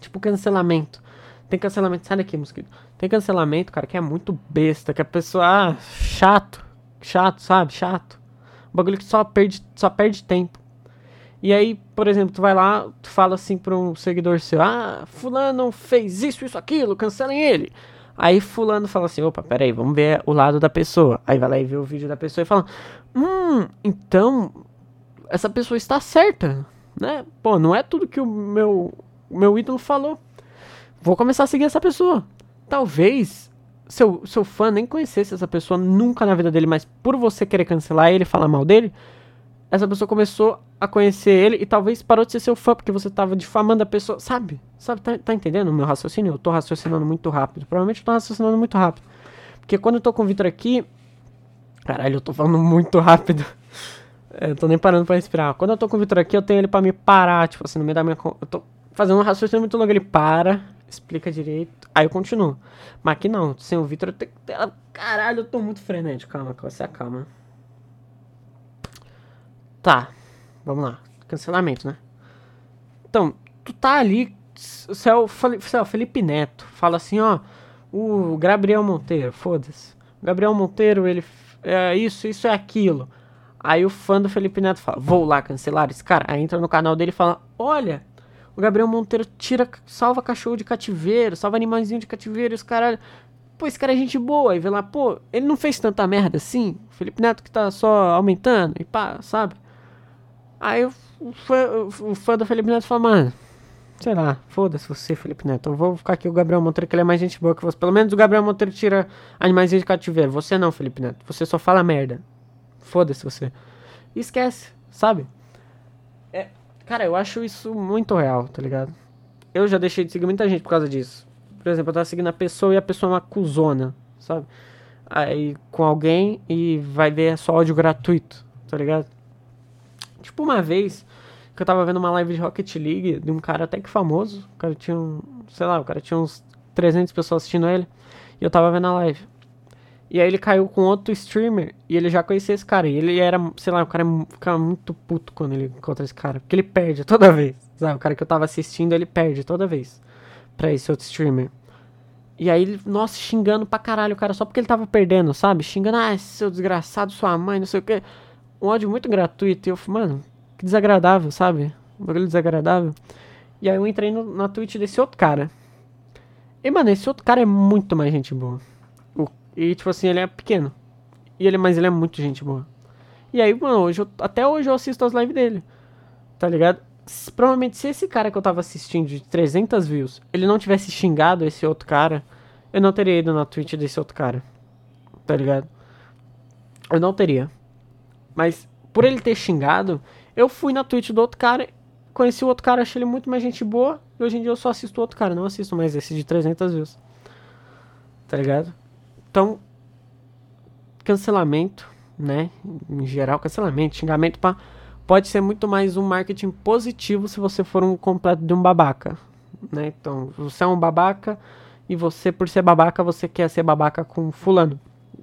tipo cancelamento. Tem cancelamento, sai daqui, mosquito. Tem cancelamento, cara, que é muito besta, que a pessoa, ah, chato, chato, sabe? Chato. Um bagulho que só perde, só perde tempo. E aí, por exemplo, tu vai lá, tu fala assim pra um seguidor seu, ah, fulano fez isso, isso, aquilo, cancelem ele. Aí fulano fala assim, opa, peraí, vamos ver o lado da pessoa. Aí vai lá e vê o vídeo da pessoa e fala, hum, então, essa pessoa está certa, né? Pô, não é tudo que o meu, meu ídolo falou. Vou começar a seguir essa pessoa. Talvez seu, seu fã nem conhecesse essa pessoa nunca na vida dele, mas por você querer cancelar ele, falar mal dele, essa pessoa começou a conhecer ele e talvez parou de ser seu fã porque você tava difamando a pessoa. Sabe? Sabe? Tá, tá entendendo o meu raciocínio? Eu tô raciocinando muito rápido. Provavelmente eu tô raciocinando muito rápido. Porque quando eu tô com o Victor aqui. Caralho, eu tô falando muito rápido. É, eu tô nem parando pra respirar. Quando eu tô com o Victor aqui, eu tenho ele pra me parar. Tipo assim, no meio da minha. Eu tô fazendo um raciocínio muito longo. Ele para, explica direito. Aí eu continuo. Mas aqui não. Sem o Victor, eu tenho que. Caralho, eu tô muito frenético. Calma, você acalma. Tá, vamos lá. Cancelamento, né? Então, tu tá ali, você é é o Felipe Neto, fala assim, ó, o Gabriel Monteiro, foda-se. Gabriel Monteiro, ele é isso, isso é aquilo. Aí o fã do Felipe Neto fala, vou lá cancelar esse cara. Aí entra no canal dele e fala, olha, o Gabriel Monteiro tira, salva cachorro de cativeiro, salva animaizinho de cativeiro, e os caras pô, esse cara é gente boa. E vê lá, pô, ele não fez tanta merda assim. O Felipe Neto que tá só aumentando e pá, sabe? Aí o fã, o fã do Felipe Neto fala, mano, sei lá, foda-se você, Felipe Neto. Eu vou ficar aqui o Gabriel Monteiro, que ele é mais gente boa que você. Pelo menos o Gabriel Monteiro tira animais de cativeiro. Você não, Felipe Neto. Você só fala merda. Foda-se você. E esquece, sabe? Cara, eu acho isso muito real, tá ligado? Eu já deixei de seguir muita gente por causa disso. Por exemplo, eu tava seguindo a pessoa e a pessoa é uma cuzona, sabe? Aí com alguém e vai ver só áudio gratuito, tá ligado? Tipo, uma vez que eu tava vendo uma live de Rocket League de um cara até que famoso. O cara tinha um, sei lá, o cara tinha uns 300 pessoas assistindo ele. E eu tava vendo a live. E aí ele caiu com outro streamer e ele já conhecia esse cara. E ele era, sei lá, o cara ficava muito puto quando ele encontra esse cara. Porque ele perde toda vez. Sabe? O cara que eu tava assistindo, ele perde toda vez. Pra esse outro streamer. E aí ele, nossa, xingando pra caralho o cara só porque ele tava perdendo, sabe? Xingando, ah, seu desgraçado, sua mãe, não sei o que um ódio muito gratuito. E eu, mano, que desagradável, sabe? Um bagulho desagradável. E aí eu entrei no, na Twitch desse outro cara. E, mano, esse outro cara é muito mais gente boa. E, tipo assim, ele é pequeno. E ele, mas ele é muito gente boa. E aí, mano, hoje eu, até hoje eu assisto as lives dele. Tá ligado? Se, provavelmente, se esse cara que eu tava assistindo de 300 views, ele não tivesse xingado esse outro cara, eu não teria ido na Twitch desse outro cara. Tá ligado? Eu não teria. Mas por ele ter xingado, eu fui na Twitch do outro cara, conheci o outro cara, achei ele muito mais gente boa. E hoje em dia eu só assisto o outro cara, não assisto mais esse de 300 views. Tá ligado? Então, cancelamento, né? Em geral, cancelamento, xingamento, pá, pode ser muito mais um marketing positivo se você for um completo de um babaca, né? Então, você é um babaca e você, por ser babaca, você quer ser babaca com fulano.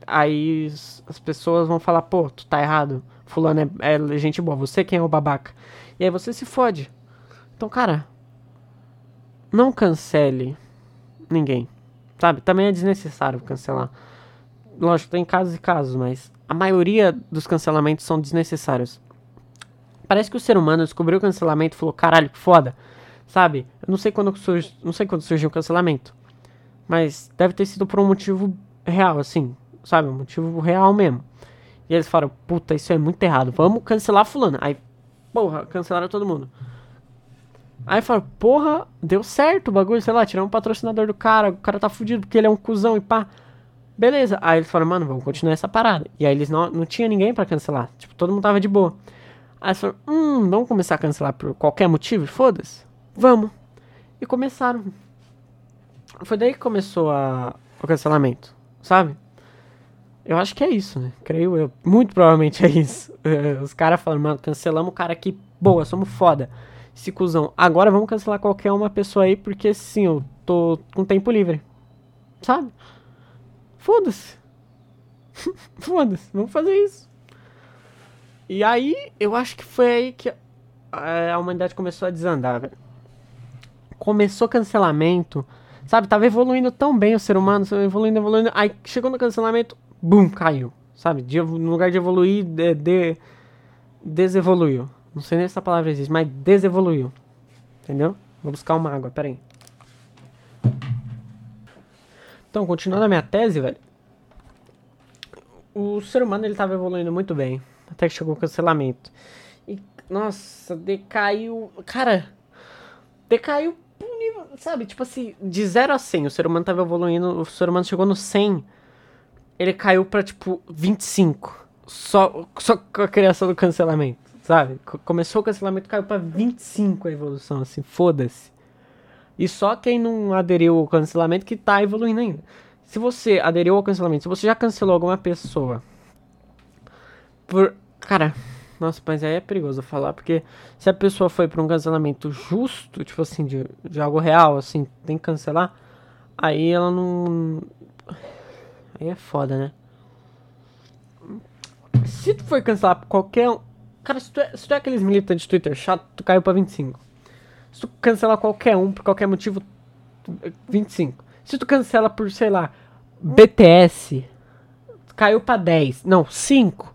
Aí as pessoas vão falar, pô, tu tá errado. Fulano é, é gente boa, você quem é o babaca. E aí você se fode. Então, cara, não cancele ninguém. Sabe? Também é desnecessário cancelar. Lógico, tem casos e casos, mas a maioria dos cancelamentos são desnecessários. Parece que o ser humano descobriu o cancelamento e falou, caralho, que foda. Sabe? Eu não sei quando surgiu, não sei quando surgiu o cancelamento. Mas deve ter sido por um motivo real, assim sabe? Um motivo real mesmo. E eles falaram, puta, isso é muito errado, vamos cancelar fulano. Aí, porra, cancelaram todo mundo. Aí falaram, porra, deu certo o bagulho, sei lá, tiramos um patrocinador do cara, o cara tá fudido porque ele é um cuzão e pá. Beleza. Aí eles falaram, mano, vamos continuar essa parada. E aí eles não, não tinha ninguém para cancelar. Tipo, todo mundo tava de boa. Aí eles falaram, hum, vamos começar a cancelar por qualquer motivo? Foda-se. Vamos. E começaram. Foi daí que começou a, o cancelamento, sabe? Eu acho que é isso, né? Creio eu. Muito provavelmente é isso. Os caras falam, mano, cancelamos o cara aqui. Boa, somos foda. Esse cuzão. Agora vamos cancelar qualquer uma pessoa aí, porque sim, eu tô com tempo livre. Sabe? Foda-se. Foda-se, vamos fazer isso. E aí, eu acho que foi aí que a humanidade começou a desandar, velho. começou cancelamento, sabe? Tava evoluindo tão bem o ser humano, evoluindo, evoluindo. Aí chegou no cancelamento, bum, caiu, sabe? De, no lugar de evoluir, de, de, desevoluiu. Não sei nem se essa palavra existe, mas desevoluiu. Entendeu? Vou buscar uma água, peraí. Então, continuando a minha tese, velho. O ser humano ele tava evoluindo muito bem. Até que chegou o cancelamento. E, nossa, decaiu. Cara, decaiu um nível, sabe? Tipo assim, de 0 a 100, o ser humano tava evoluindo. O ser humano chegou no 100. Ele caiu pra, tipo, 25. Só, só com a criação do cancelamento, sabe? Começou o cancelamento, caiu pra 25 a evolução, assim, foda-se. E só quem não aderiu ao cancelamento que tá evoluindo ainda. Se você aderiu ao cancelamento, se você já cancelou alguma pessoa por. Cara, nossa, mas aí é perigoso falar, porque se a pessoa foi por um cancelamento justo, tipo assim, de, de algo real, assim, tem que cancelar, aí ela não. Aí é foda, né? Se tu for cancelar por qualquer. Cara, se tu é, se tu é aqueles militantes de Twitter chato, tu caiu pra 25. Se tu cancelar qualquer um por qualquer motivo, 25. Se tu cancela por, sei lá, BTS, caiu pra 10. Não, 5.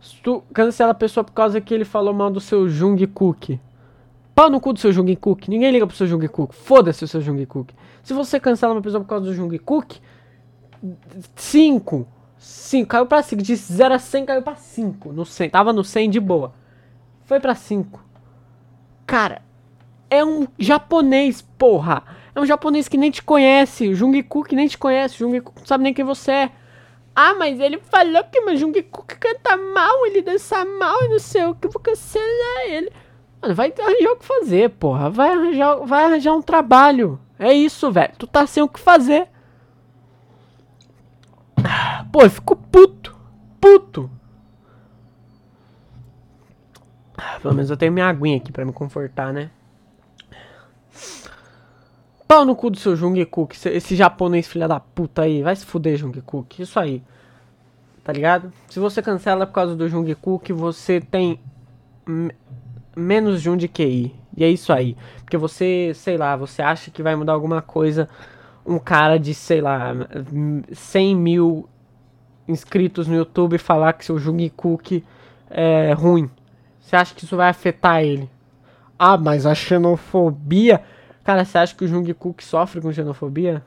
Se tu cancela a pessoa por causa que ele falou mal do seu Jungkook. Pau no cu do seu Jungkook. Ninguém liga pro seu Jungkook. Foda-se o seu Jungkook. Se você cancela uma pessoa por causa do Jungkook, 5. 5. Caiu pra 5. De 0 a 100 caiu pra 5. No 100. Tava no 100 de boa. Foi pra 5. Cara, é um japonês, porra. É um japonês que nem te conhece. O Jungkook nem te conhece. O Jungkook não sabe nem quem você é. Ah, mas ele falou que o Jungkook canta mal, ele dança mal e não sei o que, vou cancelar ele. Mano, vai arranjar o que fazer, porra. Vai arranjar, vai arranjar um trabalho. É isso, velho. Tu tá sem o que fazer. Pô, eu fico puto. Puto. Pelo menos eu tenho minha aguinha aqui pra me confortar, né? Pau no cu do seu Jungkook, esse japonês filha da puta aí. Vai se fuder, Jungkook. Isso aí. Tá ligado? Se você cancela por causa do Jungkook, você tem menos de um de QI. E é isso aí. Porque você, sei lá, você acha que vai mudar alguma coisa. Um cara de, sei lá, 100 mil inscritos no YouTube falar que seu Jungkook é ruim. Você acha que isso vai afetar ele? Ah, mas a xenofobia Cara, você acha que o Jungkook sofre com xenofobia?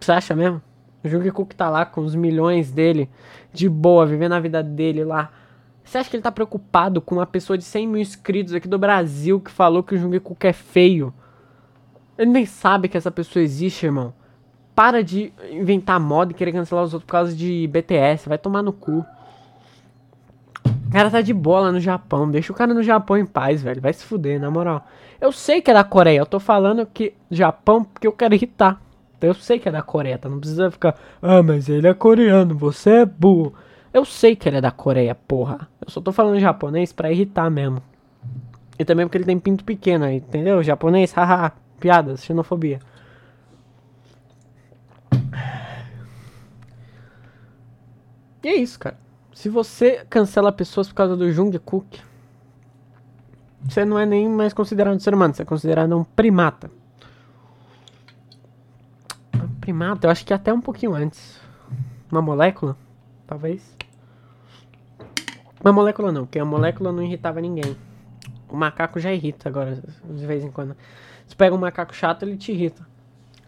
Você acha mesmo? O Jungkook tá lá com os milhões dele, de boa, vivendo a vida dele lá. Você acha que ele tá preocupado com uma pessoa de 100 mil inscritos aqui do Brasil que falou que o Jungkook é feio? Ele nem sabe que essa pessoa existe, irmão. Para de inventar moda e querer cancelar os outros por causa de BTS. Vai tomar no cu. O cara tá de bola no Japão. Deixa o cara no Japão em paz, velho. Vai se fuder, na moral. Eu sei que é da Coreia. Eu tô falando que Japão porque eu quero irritar. Então eu sei que é da Coreia, tá? Não precisa ficar. Ah, mas ele é coreano, você é burro. Eu sei que ele é da Coreia, porra. Eu só tô falando japonês pra irritar mesmo. E também porque ele tem pinto pequeno aí, entendeu? Japonês, haha. Piadas, xenofobia. E é isso, cara. Se você cancela pessoas por causa do Jungkook, você não é nem mais considerado um ser humano, você é considerado um primata. Primata, eu acho que até um pouquinho antes. Uma molécula, talvez. Uma molécula não, porque a molécula não irritava ninguém. O macaco já irrita agora, de vez em quando. Se pega um macaco chato, ele te irrita.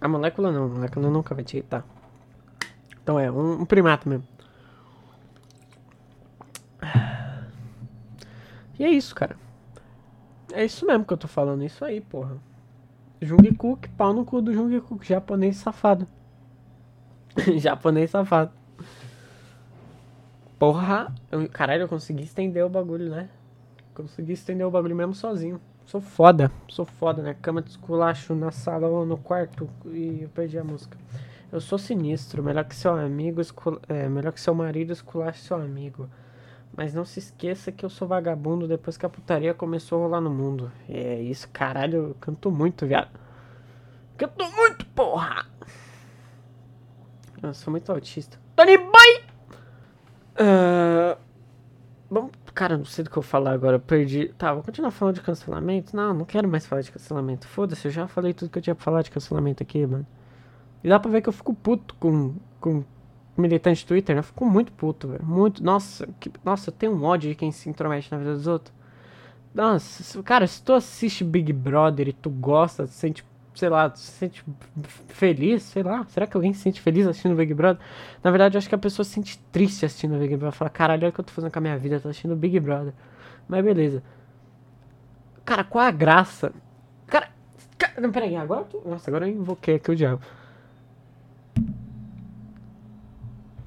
A molécula não, a molécula nunca vai te irritar. Então é, um, um primata mesmo. E é isso, cara. É isso mesmo que eu tô falando, isso aí, porra. Jungkook, pau no cu do Jungkook, japonês safado. japonês safado. Porra, eu, caralho, eu consegui estender o bagulho, né? Consegui estender o bagulho mesmo sozinho. Sou foda, sou foda, né? Cama de esculacho na sala ou no quarto e eu perdi a música. Eu sou sinistro, melhor que seu amigo, escul... é, melhor que seu marido esculache seu amigo. Mas não se esqueça que eu sou vagabundo depois que a putaria começou a rolar no mundo. É isso, caralho, eu canto muito, viado. Canto muito, porra! Eu sou muito autista. Tony Boy! Uh, Cara, não sei do que eu falar agora, eu perdi. Tá, vou continuar falando de cancelamento? Não, não quero mais falar de cancelamento. Foda-se, eu já falei tudo que eu tinha pra falar de cancelamento aqui, mano. E dá pra ver que eu fico puto com, com militante Twitter, né? Eu fico muito puto, velho. Muito. Nossa, que, nossa, eu tenho um ódio de quem se intromete na vida dos outros. Nossa, cara, se tu assiste Big Brother e tu gosta, sente sei lá, se sente feliz, sei lá. Será que alguém se sente feliz assistindo Big Brother? Na verdade, eu acho que a pessoa se sente triste assistindo Big Brother. Fala, caralho, olha o que eu tô fazendo com a minha vida, tô assistindo Big Brother. Mas beleza. Cara, qual a graça? Cara, cara não, peraí, agora eu tô... Nossa, agora eu invoquei aqui o diabo.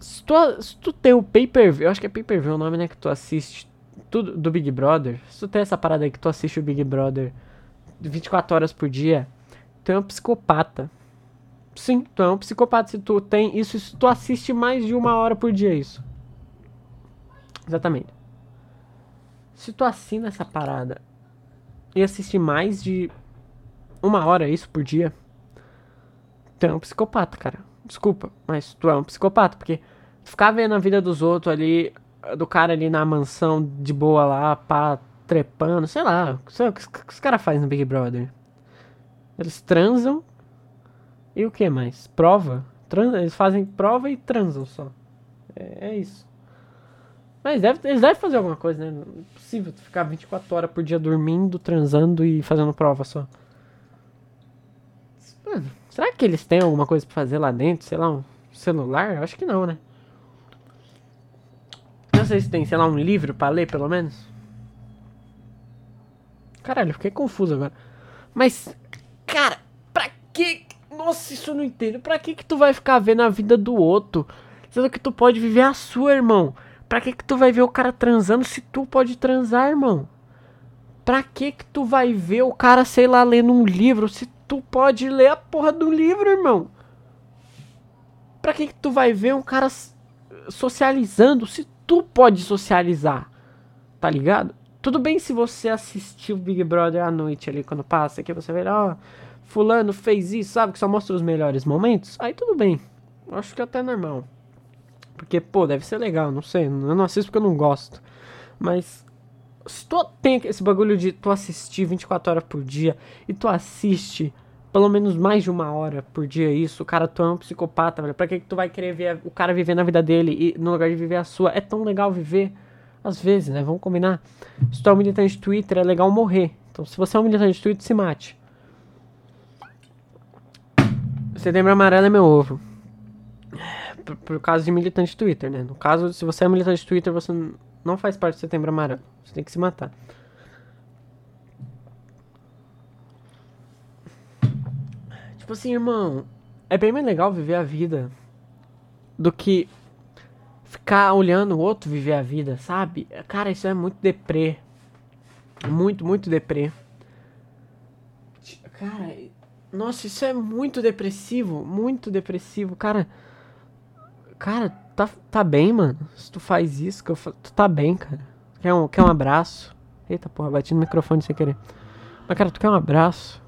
Se tu, se tu tem o pay-per-view, eu acho que é pay-per-view o nome, né, que tu assiste tudo do Big Brother. Se tu tem essa parada aí que tu assiste o Big Brother 24 horas por dia, tu é um psicopata. Sim, tu é um psicopata se tu tem isso, se tu assiste mais de uma hora por dia isso. Exatamente. Se tu assina essa parada e assiste mais de uma hora isso por dia, tu é um psicopata, cara. Desculpa, mas tu é um psicopata, porque ficar vendo a vida dos outros ali, do cara ali na mansão de boa lá, pá, trepando, sei lá, sei, o que os caras fazem no Big Brother? Eles transam. E o que mais? Prova. Eles fazem prova e transam só. É, é isso. Mas deve, eles devem fazer alguma coisa, né? Não é possível ficar 24 horas por dia dormindo, transando e fazendo prova só. Será que eles têm alguma coisa pra fazer lá dentro? Sei lá, um celular? Eu acho que não, né? Se tem, sei lá, um livro pra ler, pelo menos. Caralho, fiquei confuso agora. Mas Cara, pra que. Nossa, isso eu não entendo. Pra que que tu vai ficar vendo a vida do outro? Sendo que tu pode viver a sua, irmão. Pra que que tu vai ver o cara transando se tu pode transar, irmão? Pra que que tu vai ver o cara, sei lá, lendo um livro se tu pode ler a porra do livro, irmão? Pra que que tu vai ver um cara socializando se tu pode socializar? Tá ligado? Tudo bem se você assistiu Big Brother à noite ali quando passa, que você vê, ó, oh, fulano fez isso, sabe, que só mostra os melhores momentos. Aí tudo bem. Acho que é até normal. Porque, pô, deve ser legal, não sei. Eu não assisto porque eu não gosto. Mas se tu tem esse bagulho de tu assistir 24 horas por dia e tu assiste pelo menos mais de uma hora por dia isso, o cara tu é um psicopata, velho. Pra que, que tu vai querer ver o cara vivendo a vida dele e no lugar de viver a sua? É tão legal viver às vezes, né? Vamos combinar. Se tu é um militante de Twitter, é legal morrer. Então, se você é um militante de Twitter, se mate. Setembro amarelo é meu ovo. Por, por caso de militante de Twitter, né? No caso, se você é militante de Twitter, você não faz parte do setembro amarelo. Você tem que se matar. Tipo assim, irmão, é bem mais legal viver a vida do que ficar olhando o outro viver a vida, sabe? Cara, isso é muito deprê. Muito, muito deprê. Cara, nossa, isso é muito depressivo. Muito depressivo. Cara, cara, tá, tá bem, mano. Se tu faz isso, que eu tu tá bem, cara. Quer um, quer um abraço? Eita porra, bati no microfone sem querer. Mas, cara, tu quer um abraço?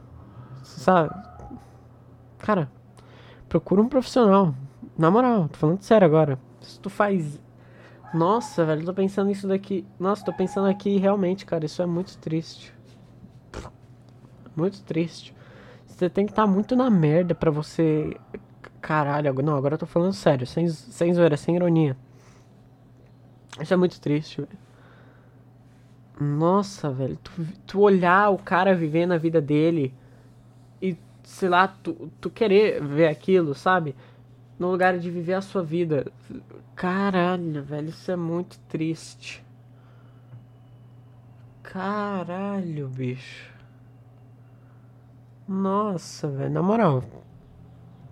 Sabe? Cara, procura um profissional. Na moral, tô falando sério agora. Se tu faz. Nossa, velho, tô pensando nisso daqui. Nossa, tô pensando aqui realmente, cara, isso é muito triste. Muito triste. Você tem que estar tá muito na merda pra você. Caralho, não, agora eu tô falando sério, sem, sem zoeira, sem ironia. Isso é muito triste, velho. Nossa, velho, tu, tu olhar o cara vivendo a vida dele sei lá, tu, tu querer ver aquilo, sabe? no lugar de viver a sua vida. Caralho, velho, isso é muito triste. Caralho, bicho. Nossa, velho, na moral.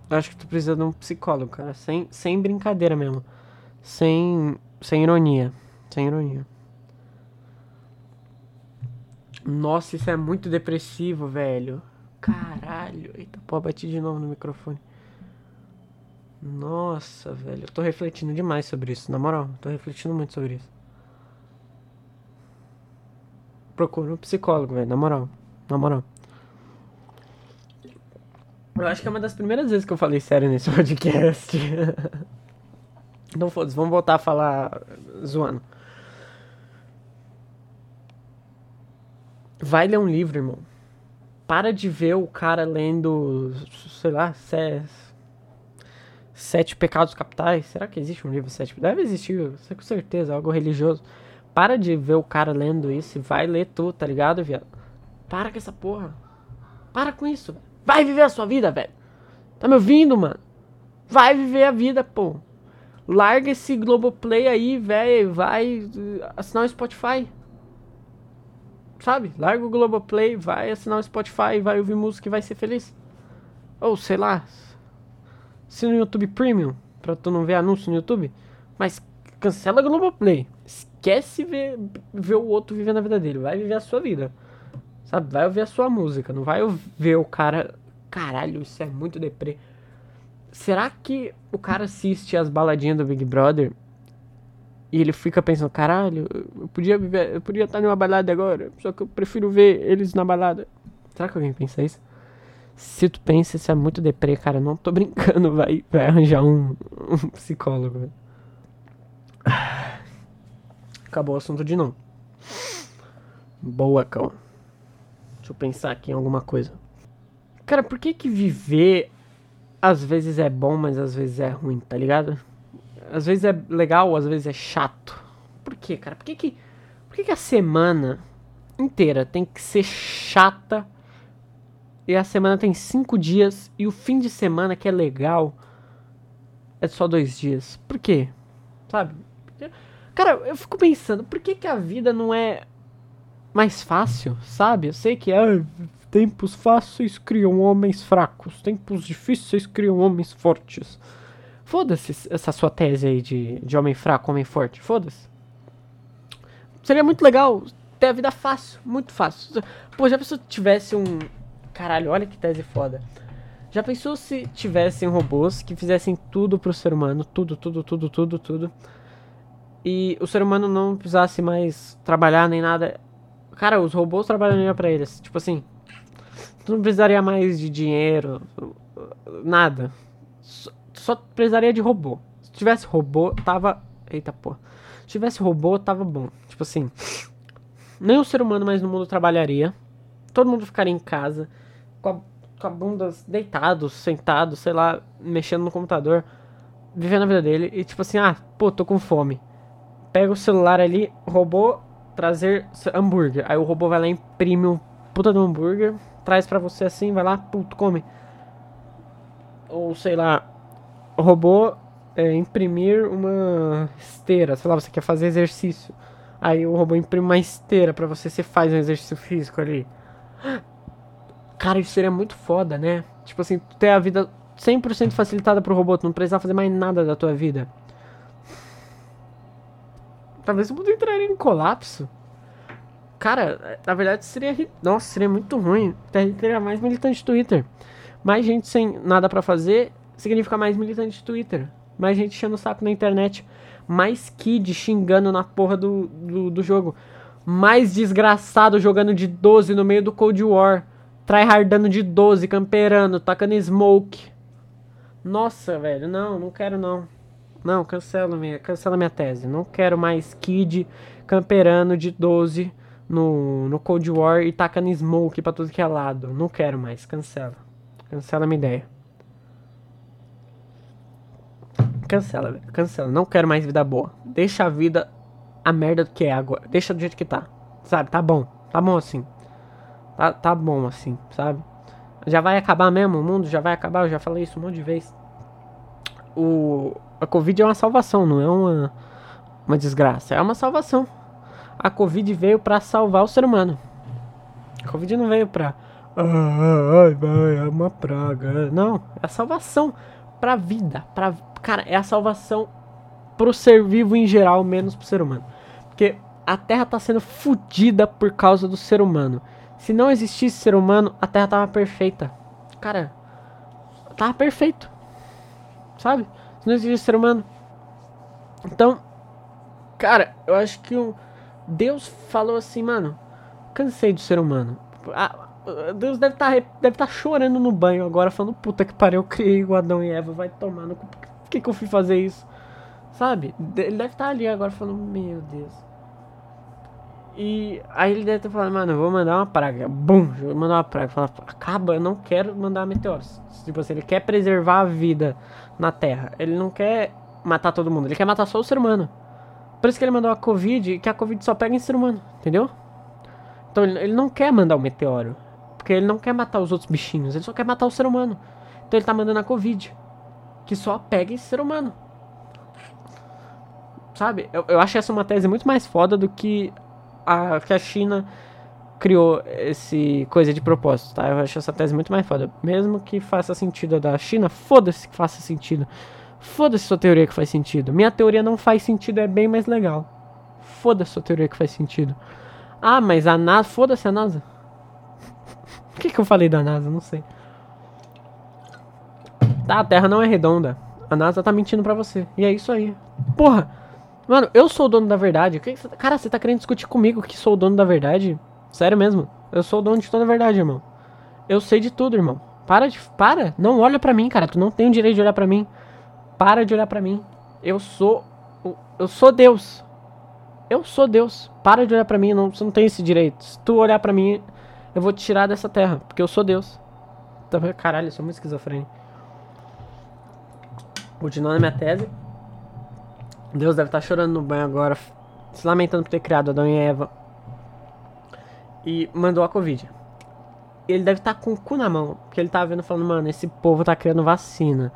Acho que tu precisa de um psicólogo, cara. Sem, sem brincadeira mesmo. Sem, sem ironia. Sem ironia. Nossa, isso é muito depressivo, velho. Caralho. Eita, pô, bati de novo no microfone. Nossa, velho, eu tô refletindo demais sobre isso, na moral, tô refletindo muito sobre isso. Procura um psicólogo, velho, na moral, na moral. Eu acho que é uma das primeiras vezes que eu falei sério nesse podcast. Não, foda-se, vamos voltar a falar zoando. Vai ler um livro, irmão. Para de ver o cara lendo, sei lá, Sete Pecados Capitais. Será que existe um livro Sete? Deve existir, com certeza, algo religioso. Para de ver o cara lendo isso e vai ler tu, tá ligado, viado? Para com essa porra. Para com isso. Vai viver a sua vida, velho. Tá me ouvindo, mano? Vai viver a vida, pô. Larga esse Globoplay aí, velho. Vai assinar o Spotify. Sabe? Larga o Globoplay, vai assinar o Spotify, vai ouvir música e vai ser feliz. Ou sei lá, Assina no YouTube Premium, pra tu não ver anúncio no YouTube. Mas cancela a Globoplay. Esquece ver, ver o outro vivendo a vida dele. Vai viver a sua vida. Sabe? Vai ouvir a sua música. Não vai ver o cara. Caralho, isso é muito deprê. Será que o cara assiste as baladinhas do Big Brother e ele fica pensando, caralho, eu podia viver, eu podia estar numa balada agora, só que eu prefiro ver eles na balada. Será que alguém pensa isso? Se tu pensa, isso é muito deprê, cara. Não tô brincando, vai, vai arranjar um, um psicólogo. Acabou o assunto de não. Boa, cão. Deixa eu pensar aqui em alguma coisa. Cara, por que que viver às vezes é bom, mas às vezes é ruim, tá ligado? Às vezes é legal, às vezes é chato. Por que, cara? Por que que, por que, que a semana inteira tem que ser chata e a semana tem cinco dias e o fim de semana que é legal é só dois dias. Por quê? Sabe? Cara, eu fico pensando, por que, que a vida não é mais fácil, sabe? Eu sei que é, tempos fáceis criam homens fracos, tempos difíceis criam homens fortes. Foda-se essa sua tese aí de, de homem fraco, homem forte, foda-se. Seria muito legal ter a vida fácil, muito fácil. Pô, já pensou se tivesse um, Caralho, olha que tese foda. Já pensou se tivessem robôs que fizessem tudo pro ser humano? Tudo, tudo, tudo, tudo, tudo. E o ser humano não precisasse mais trabalhar nem nada. Cara, os robôs trabalhariam para eles. Tipo assim, tu não precisaria mais de dinheiro, nada. Só, precisaria de robô. Se tivesse robô, tava. Eita porra. Se tivesse robô, tava bom. Tipo assim, nem o ser humano mais no mundo trabalharia. Todo mundo ficaria em casa com a, com a bunda deitado, sentado, sei lá, mexendo no computador, vivendo a vida dele e tipo assim, ah, pô, tô com fome. Pega o celular ali, robô, trazer hambúrguer. Aí o robô vai lá e imprime um puta do hambúrguer, traz pra você assim, vai lá, puto, come. Ou sei lá, robô é, imprimir uma esteira, sei lá, você quer fazer exercício. Aí o robô imprime uma esteira pra você, você faz um exercício físico ali. Cara, isso seria muito foda, né? Tipo assim, ter a vida 100% facilitada pro robô, tu não precisar fazer mais nada da tua vida. Talvez o mundo entraria em colapso. Cara, na verdade seria. Nossa, seria muito ruim. Teria mais militante Twitter. Mais gente sem nada para fazer significa mais militante de Twitter. Mais gente enchendo o saco na internet. Mais kid xingando na porra do, do, do jogo. Mais desgraçado jogando de 12 no meio do Cold War tryhardando de 12, camperando, tacando smoke. Nossa, velho, não, não quero não. Não, cancela minha, cancela minha tese. Não quero mais Kid camperando de 12 no, no Cold War e tacando smoke pra tudo que é lado. Não quero mais, cancela. Cancela minha ideia. Cancela, velho. Cancela. Não quero mais vida boa. Deixa a vida a merda do que é agora. Deixa do jeito que tá. Sabe? Tá bom. Tá bom assim. Tá, tá bom assim, sabe? Já vai acabar mesmo, o mundo já vai acabar, eu já falei isso um monte de vezes. O, a Covid é uma salvação, não é uma, uma desgraça, é uma salvação. A Covid veio para salvar o ser humano. A Covid não veio pra. Ai, vai, é uma praga. Não, é a salvação pra vida. Pra, cara, é a salvação pro ser vivo em geral, menos pro ser humano. Porque a Terra tá sendo fodida por causa do ser humano. Se não existisse ser humano, a Terra tava perfeita. Cara, tava perfeito. Sabe? Se não existisse ser humano. Então, cara, eu acho que o Deus falou assim, mano, cansei do ser humano. Deus deve estar tá, deve tá chorando no banho agora, falando, puta que pariu, eu criei o Adão e Eva, vai tomar no Por que, que eu fui fazer isso? Sabe? Ele deve estar tá ali agora falando, meu Deus. E aí ele deve ter falado, mano, eu vou mandar uma praga. Bum, vou mandar uma praga. Fala, acaba, eu não quero mandar meteoros. Tipo assim, ele quer preservar a vida na Terra. Ele não quer matar todo mundo, ele quer matar só o ser humano. Por isso que ele mandou a Covid, que a Covid só pega em ser humano, entendeu? Então ele, não quer mandar o meteoro. Porque ele não quer matar os outros bichinhos, ele só quer matar o ser humano. Então ele tá mandando a Covid. Que só pega em ser humano. Sabe? Eu, eu acho essa uma tese muito mais foda do que a, que a China criou esse coisa de propósito, tá? Eu acho essa tese muito mais foda. Mesmo que faça sentido a da China, foda-se que faça sentido. Foda-se sua teoria que faz sentido. Minha teoria não faz sentido, é bem mais legal. Foda-se sua teoria que faz sentido. Ah, mas a NASA. Foda-se a NASA. Por que, que eu falei da NASA? Não sei. Tá, a Terra não é redonda. A NASA tá mentindo pra você. E é isso aí. Porra! Mano, eu sou o dono da verdade. Cara, você tá querendo discutir comigo que sou o dono da verdade? Sério mesmo? Eu sou o dono de toda a verdade, irmão. Eu sei de tudo, irmão. Para de. Para! Não olha pra mim, cara. Tu não tem o direito de olhar pra mim. Para de olhar pra mim. Eu sou. Eu sou Deus. Eu sou Deus. Para de olhar pra mim. Não, você não tem esse direito. Se tu olhar pra mim, eu vou te tirar dessa terra. Porque eu sou Deus. Então, caralho, eu sou muito esquizofrênico. Continuando a minha tese. Deus deve estar tá chorando no banho agora, se lamentando por ter criado Adão e Eva. E mandou a Covid. Ele deve estar tá com o cu na mão, porque ele tá vendo falando, mano, esse povo tá criando vacina.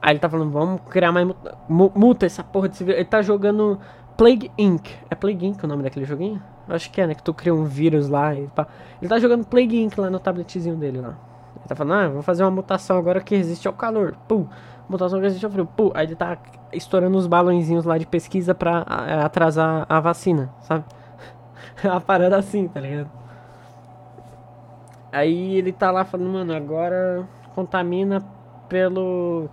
Aí ele tá falando, vamos criar mais multa, essa porra desse vírus. Ele tá jogando Plague Inc. É Plague Inc o nome daquele joguinho? Acho que é, né? Que tu cria um vírus lá e pá. Ele tá jogando Plague Inc lá no tabletzinho dele lá. Ele tá falando, ah, vou fazer uma mutação agora que resiste ao calor. Pum mutação que resiste ao frio. Pum, aí ele tá estourando os balãozinhos lá de pesquisa pra atrasar a vacina, sabe? a parada assim, tá ligado? Aí ele tá lá falando, mano, agora contamina pelo.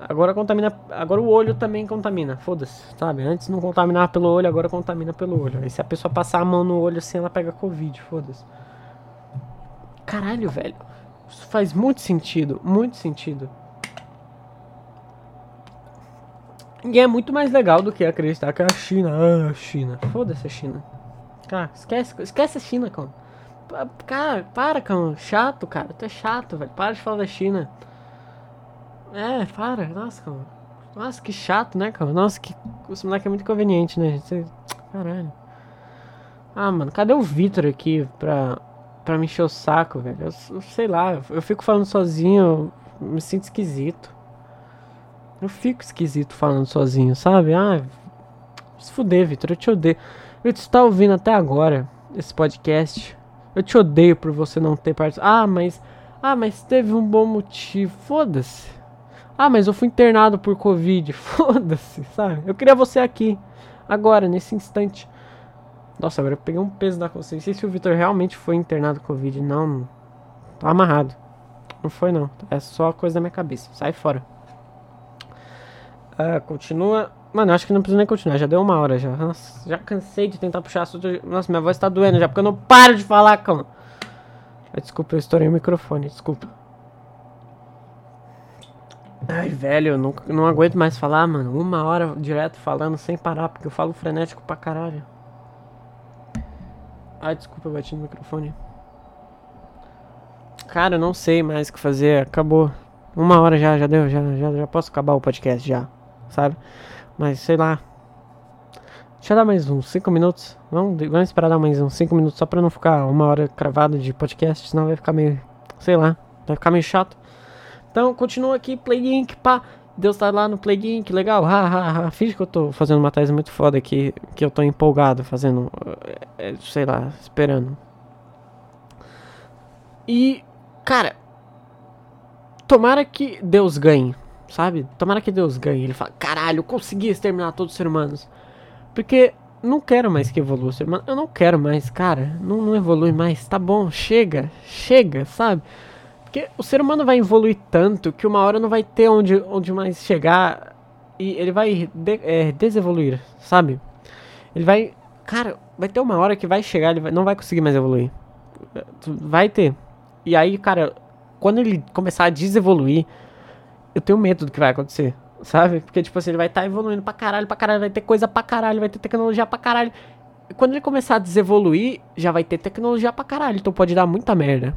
Agora contamina. Agora o olho também contamina. Foda-se, sabe? Antes não contaminava pelo olho, agora contamina pelo olho. Aí se a pessoa passar a mão no olho assim, ela pega Covid, foda-se. Caralho, velho. Isso faz muito sentido, muito sentido. E é muito mais legal do que acreditar que a China. Ah, a China. Foda-se a China. Cara, esquece, esquece a China, cara. Cara, para, cara. Chato, cara. Tu é chato, velho. Para de falar da China. É, para. Nossa, cara. Nossa, que chato, né, cara? Nossa, que. Esse moleque é muito conveniente, né, gente? Caralho. Ah, mano, cadê o Vitor aqui pra, pra me encher o saco, velho? Eu, eu sei lá, eu fico falando sozinho, eu me sinto esquisito. Eu fico esquisito falando sozinho, sabe? Ah, se fuder, Vitor, eu te odeio. Eu te está ouvindo até agora esse podcast. Eu te odeio por você não ter participado. Ah, mas. Ah, mas teve um bom motivo. Foda-se. Ah, mas eu fui internado por Covid. Foda-se, sabe? Eu queria você aqui. Agora, nesse instante. Nossa, agora eu peguei um peso na consciência. Não sei se o Vitor realmente foi internado com Covid. Não. Tô amarrado. Não foi, não. É só coisa da minha cabeça. Sai fora. Ah, continua. Mano, acho que não precisa nem continuar, já deu uma hora já. Nossa, já cansei de tentar puxar assunto. Nossa, minha voz tá doendo já, porque eu não paro de falar, calma. Desculpa, eu estourei o microfone, desculpa. Ai, velho, eu não, não aguento mais falar, mano. Uma hora direto falando sem parar, porque eu falo frenético pra caralho. Ai, desculpa, eu bati no microfone. Cara, eu não sei mais o que fazer, acabou. Uma hora já, já deu, já, já, já posso acabar o podcast já sabe? Mas sei lá. Deixa eu dar mais uns 5 minutos. Vamos, vamos esperar dar mais uns 5 minutos só pra não ficar uma hora cravado de podcast, senão vai ficar meio. Sei lá, vai ficar meio chato. Então, continua aqui, Plague Inc. Pá. Deus tá lá no Plague Inc. Legal, ha, ha, ha. Finge que eu tô fazendo uma tese muito foda aqui, que eu tô empolgado fazendo, é, sei lá, esperando. E, cara, tomara que Deus ganhe sabe? Tomara que Deus ganhe. Ele fala, caralho, eu consegui exterminar todos os seres humanos. Porque não quero mais que evolua o ser humano. Eu não quero mais, cara. Não, não evolui mais. Tá bom, chega, chega, sabe? Porque o ser humano vai evoluir tanto que uma hora não vai ter onde, onde mais chegar. E ele vai de, é, desevoluir, sabe? Ele vai. Cara, vai ter uma hora que vai chegar, ele vai, não vai conseguir mais evoluir. Vai ter. E aí, cara, quando ele começar a desevoluir, eu tenho medo do que vai acontecer, sabe? Porque, tipo assim, ele vai estar tá evoluindo pra caralho, pra caralho, vai ter coisa pra caralho, vai ter tecnologia pra caralho. quando ele começar a desevoluir, já vai ter tecnologia pra caralho. Então pode dar muita merda.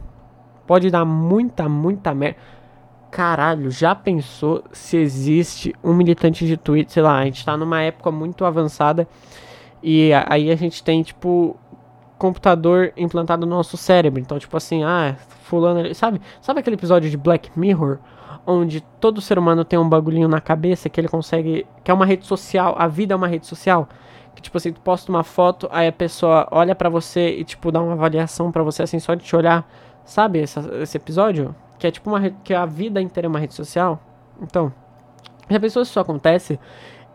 Pode dar muita, muita merda. Caralho, já pensou se existe um militante de Twitter? Sei lá, a gente tá numa época muito avançada. E aí a gente tem, tipo, computador implantado no nosso cérebro. Então, tipo assim, ah, fulano, sabe? Sabe aquele episódio de Black Mirror onde todo ser humano tem um bagulhinho na cabeça que ele consegue, que é uma rede social, a vida é uma rede social? Que tipo assim, tu posta uma foto, aí a pessoa olha para você e tipo dá uma avaliação para você assim só de te olhar. Sabe essa, esse episódio? Que é tipo uma que a vida inteira é uma rede social. Então, já pensou se isso acontece?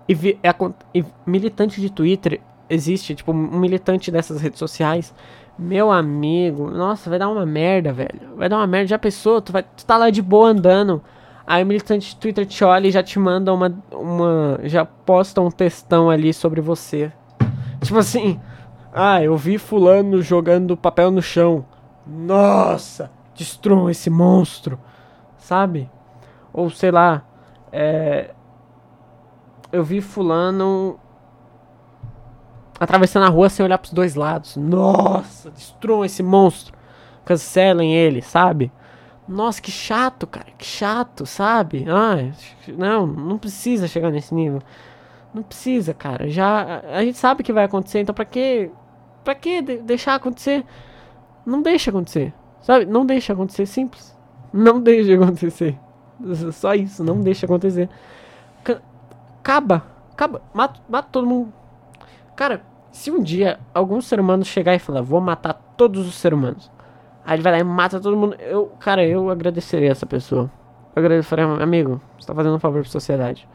E, vi, é, e militante de Twitter existe, tipo, um militante dessas redes sociais. Meu amigo, nossa, vai dar uma merda, velho. Vai dar uma merda. Já pensou? Tu, vai, tu tá lá de boa andando. Aí o militante de Twitter te olha e já te manda uma. uma já posta um textão ali sobre você. Tipo assim. Ah, eu vi fulano jogando papel no chão. Nossa! Destruam esse monstro. Sabe? Ou sei lá. É. Eu vi fulano atravessando a rua sem olhar pros dois lados. Nossa, destruam esse monstro. Cancelem ele, sabe? Nossa, que chato, cara. Que chato, sabe? Ah, não, não precisa chegar nesse nível. Não precisa, cara. Já a gente sabe que vai acontecer, então pra que para que deixar acontecer? Não deixa acontecer. Sabe? Não deixa acontecer, simples. Não deixa acontecer. Só isso, não deixa acontecer. Acaba, acaba, mata, mata todo mundo. Cara, se um dia algum ser humano chegar e falar, vou matar todos os seres humanos, aí ele vai lá e mata todo mundo, eu, cara, eu agradeceria essa pessoa. Eu agradeceria, amigo, você tá fazendo um favor pra sociedade.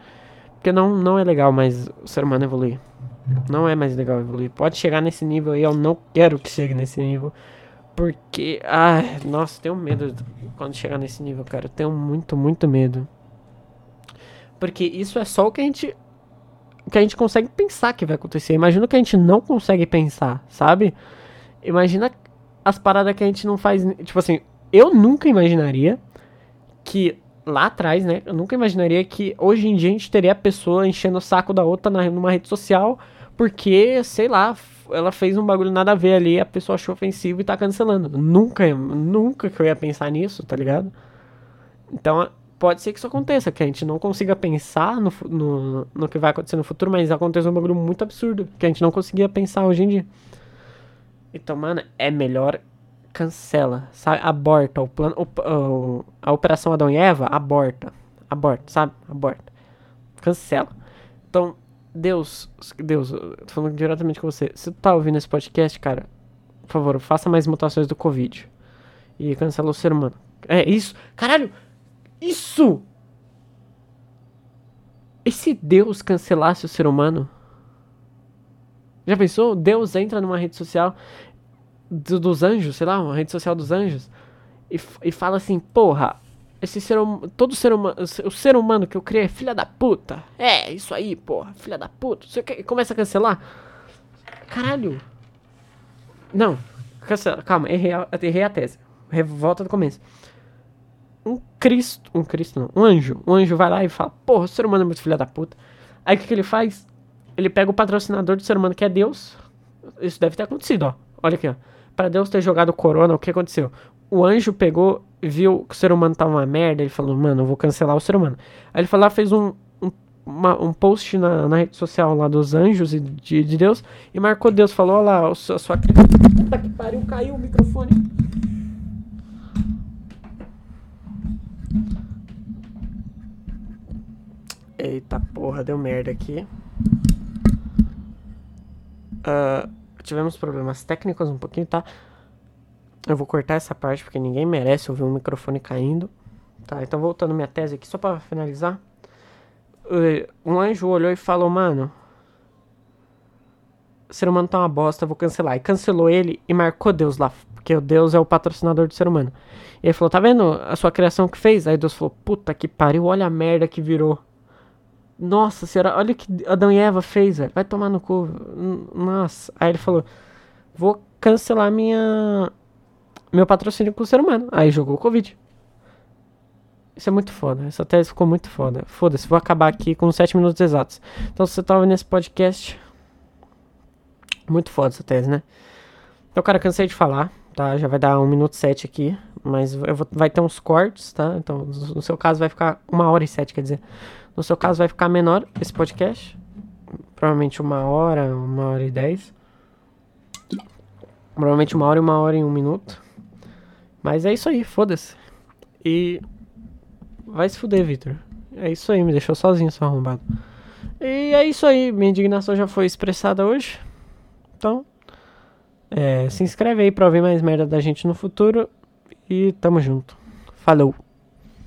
Porque não, não é legal mais o ser humano evoluir. Não é mais legal evoluir. Pode chegar nesse nível e eu não quero que chegue nesse nível. Porque, ai, nossa, tenho medo quando chegar nesse nível, cara. Eu tenho muito, muito medo. Porque isso é só o que a gente que a gente consegue pensar que vai acontecer. Imagina o que a gente não consegue pensar, sabe? Imagina as paradas que a gente não faz. Tipo assim, eu nunca imaginaria que lá atrás, né? Eu nunca imaginaria que hoje em dia a gente teria a pessoa enchendo o saco da outra na, numa rede social porque, sei lá, ela fez um bagulho nada a ver ali, a pessoa achou ofensivo e tá cancelando. Nunca, nunca que eu ia pensar nisso, tá ligado? Então, pode ser que isso aconteça, que a gente não consiga pensar no, no, no que vai acontecer no futuro, mas acontece um bagulho muito absurdo, que a gente não conseguia pensar hoje em dia. Então, mano, é melhor cancela, sabe? Aborta o plano, a operação Adão e Eva, aborta, aborta, sabe? Aborta, cancela. Então, Deus, Deus, tô falando diretamente com você. Se tu tá ouvindo esse podcast, cara, por favor, faça mais mutações do Covid e cancela o ser humano. É isso, caralho. Isso! E se Deus cancelasse o ser humano? Já pensou? Deus entra numa rede social do, dos anjos, sei lá, uma rede social dos anjos, e, e fala assim: Porra, esse ser todo ser humano, o ser humano que eu criei é filha da puta. É, isso aí, porra, filha da puta. Você começa a cancelar? Caralho. Não, cancela, calma, errei a, errei a tese. Volta do começo um Cristo, um Cristo não, um anjo, um anjo vai lá e fala, porra, o ser humano é muito filha da puta. Aí o que, que ele faz? Ele pega o patrocinador do ser humano, que é Deus. Isso deve ter acontecido, ó. Olha aqui, ó. Pra Deus ter jogado corona, o que aconteceu? O anjo pegou, viu que o ser humano tava uma merda, ele falou, mano, eu vou cancelar o ser humano. Aí ele lá, fez um, um, uma, um post na, na, rede social lá dos anjos e de, de Deus e marcou Deus, falou, olha lá, a sua... Puta que pariu, caiu o microfone. Eita porra, deu merda aqui. Uh, tivemos problemas técnicos um pouquinho, tá? Eu vou cortar essa parte porque ninguém merece ouvir um microfone caindo. Tá, então voltando minha tese aqui, só pra finalizar. Uh, um anjo olhou e falou, mano. O ser humano tá uma bosta, vou cancelar. E cancelou ele e marcou Deus lá. Porque o Deus é o patrocinador do ser humano. E ele falou, tá vendo a sua criação que fez? Aí Deus falou, puta que pariu, olha a merda que virou. Nossa senhora, olha o que Adão e Eva fez, velho. Vai tomar no cu. Nossa. Aí ele falou: Vou cancelar minha. Meu patrocínio com o ser humano. Aí jogou o Covid. Isso é muito foda. Essa tese ficou muito foda. Foda-se, vou acabar aqui com 7 minutos exatos. Então, se você tá ouvindo esse podcast, Muito foda essa tese, né? Então, cara, cansei de falar, tá? Já vai dar 1 minuto 7 aqui, mas vou, vai ter uns cortes, tá? Então, no seu caso vai ficar 1 hora e 7, quer dizer. No seu caso vai ficar menor esse podcast. Provavelmente uma hora, uma hora e dez. Provavelmente uma hora e uma hora e um minuto. Mas é isso aí, foda-se. E. Vai se fuder, Victor. É isso aí, me deixou sozinho, seu arrombado. E é isso aí, minha indignação já foi expressada hoje. Então, é, se inscreve aí pra ouvir mais merda da gente no futuro. E tamo junto. Falou!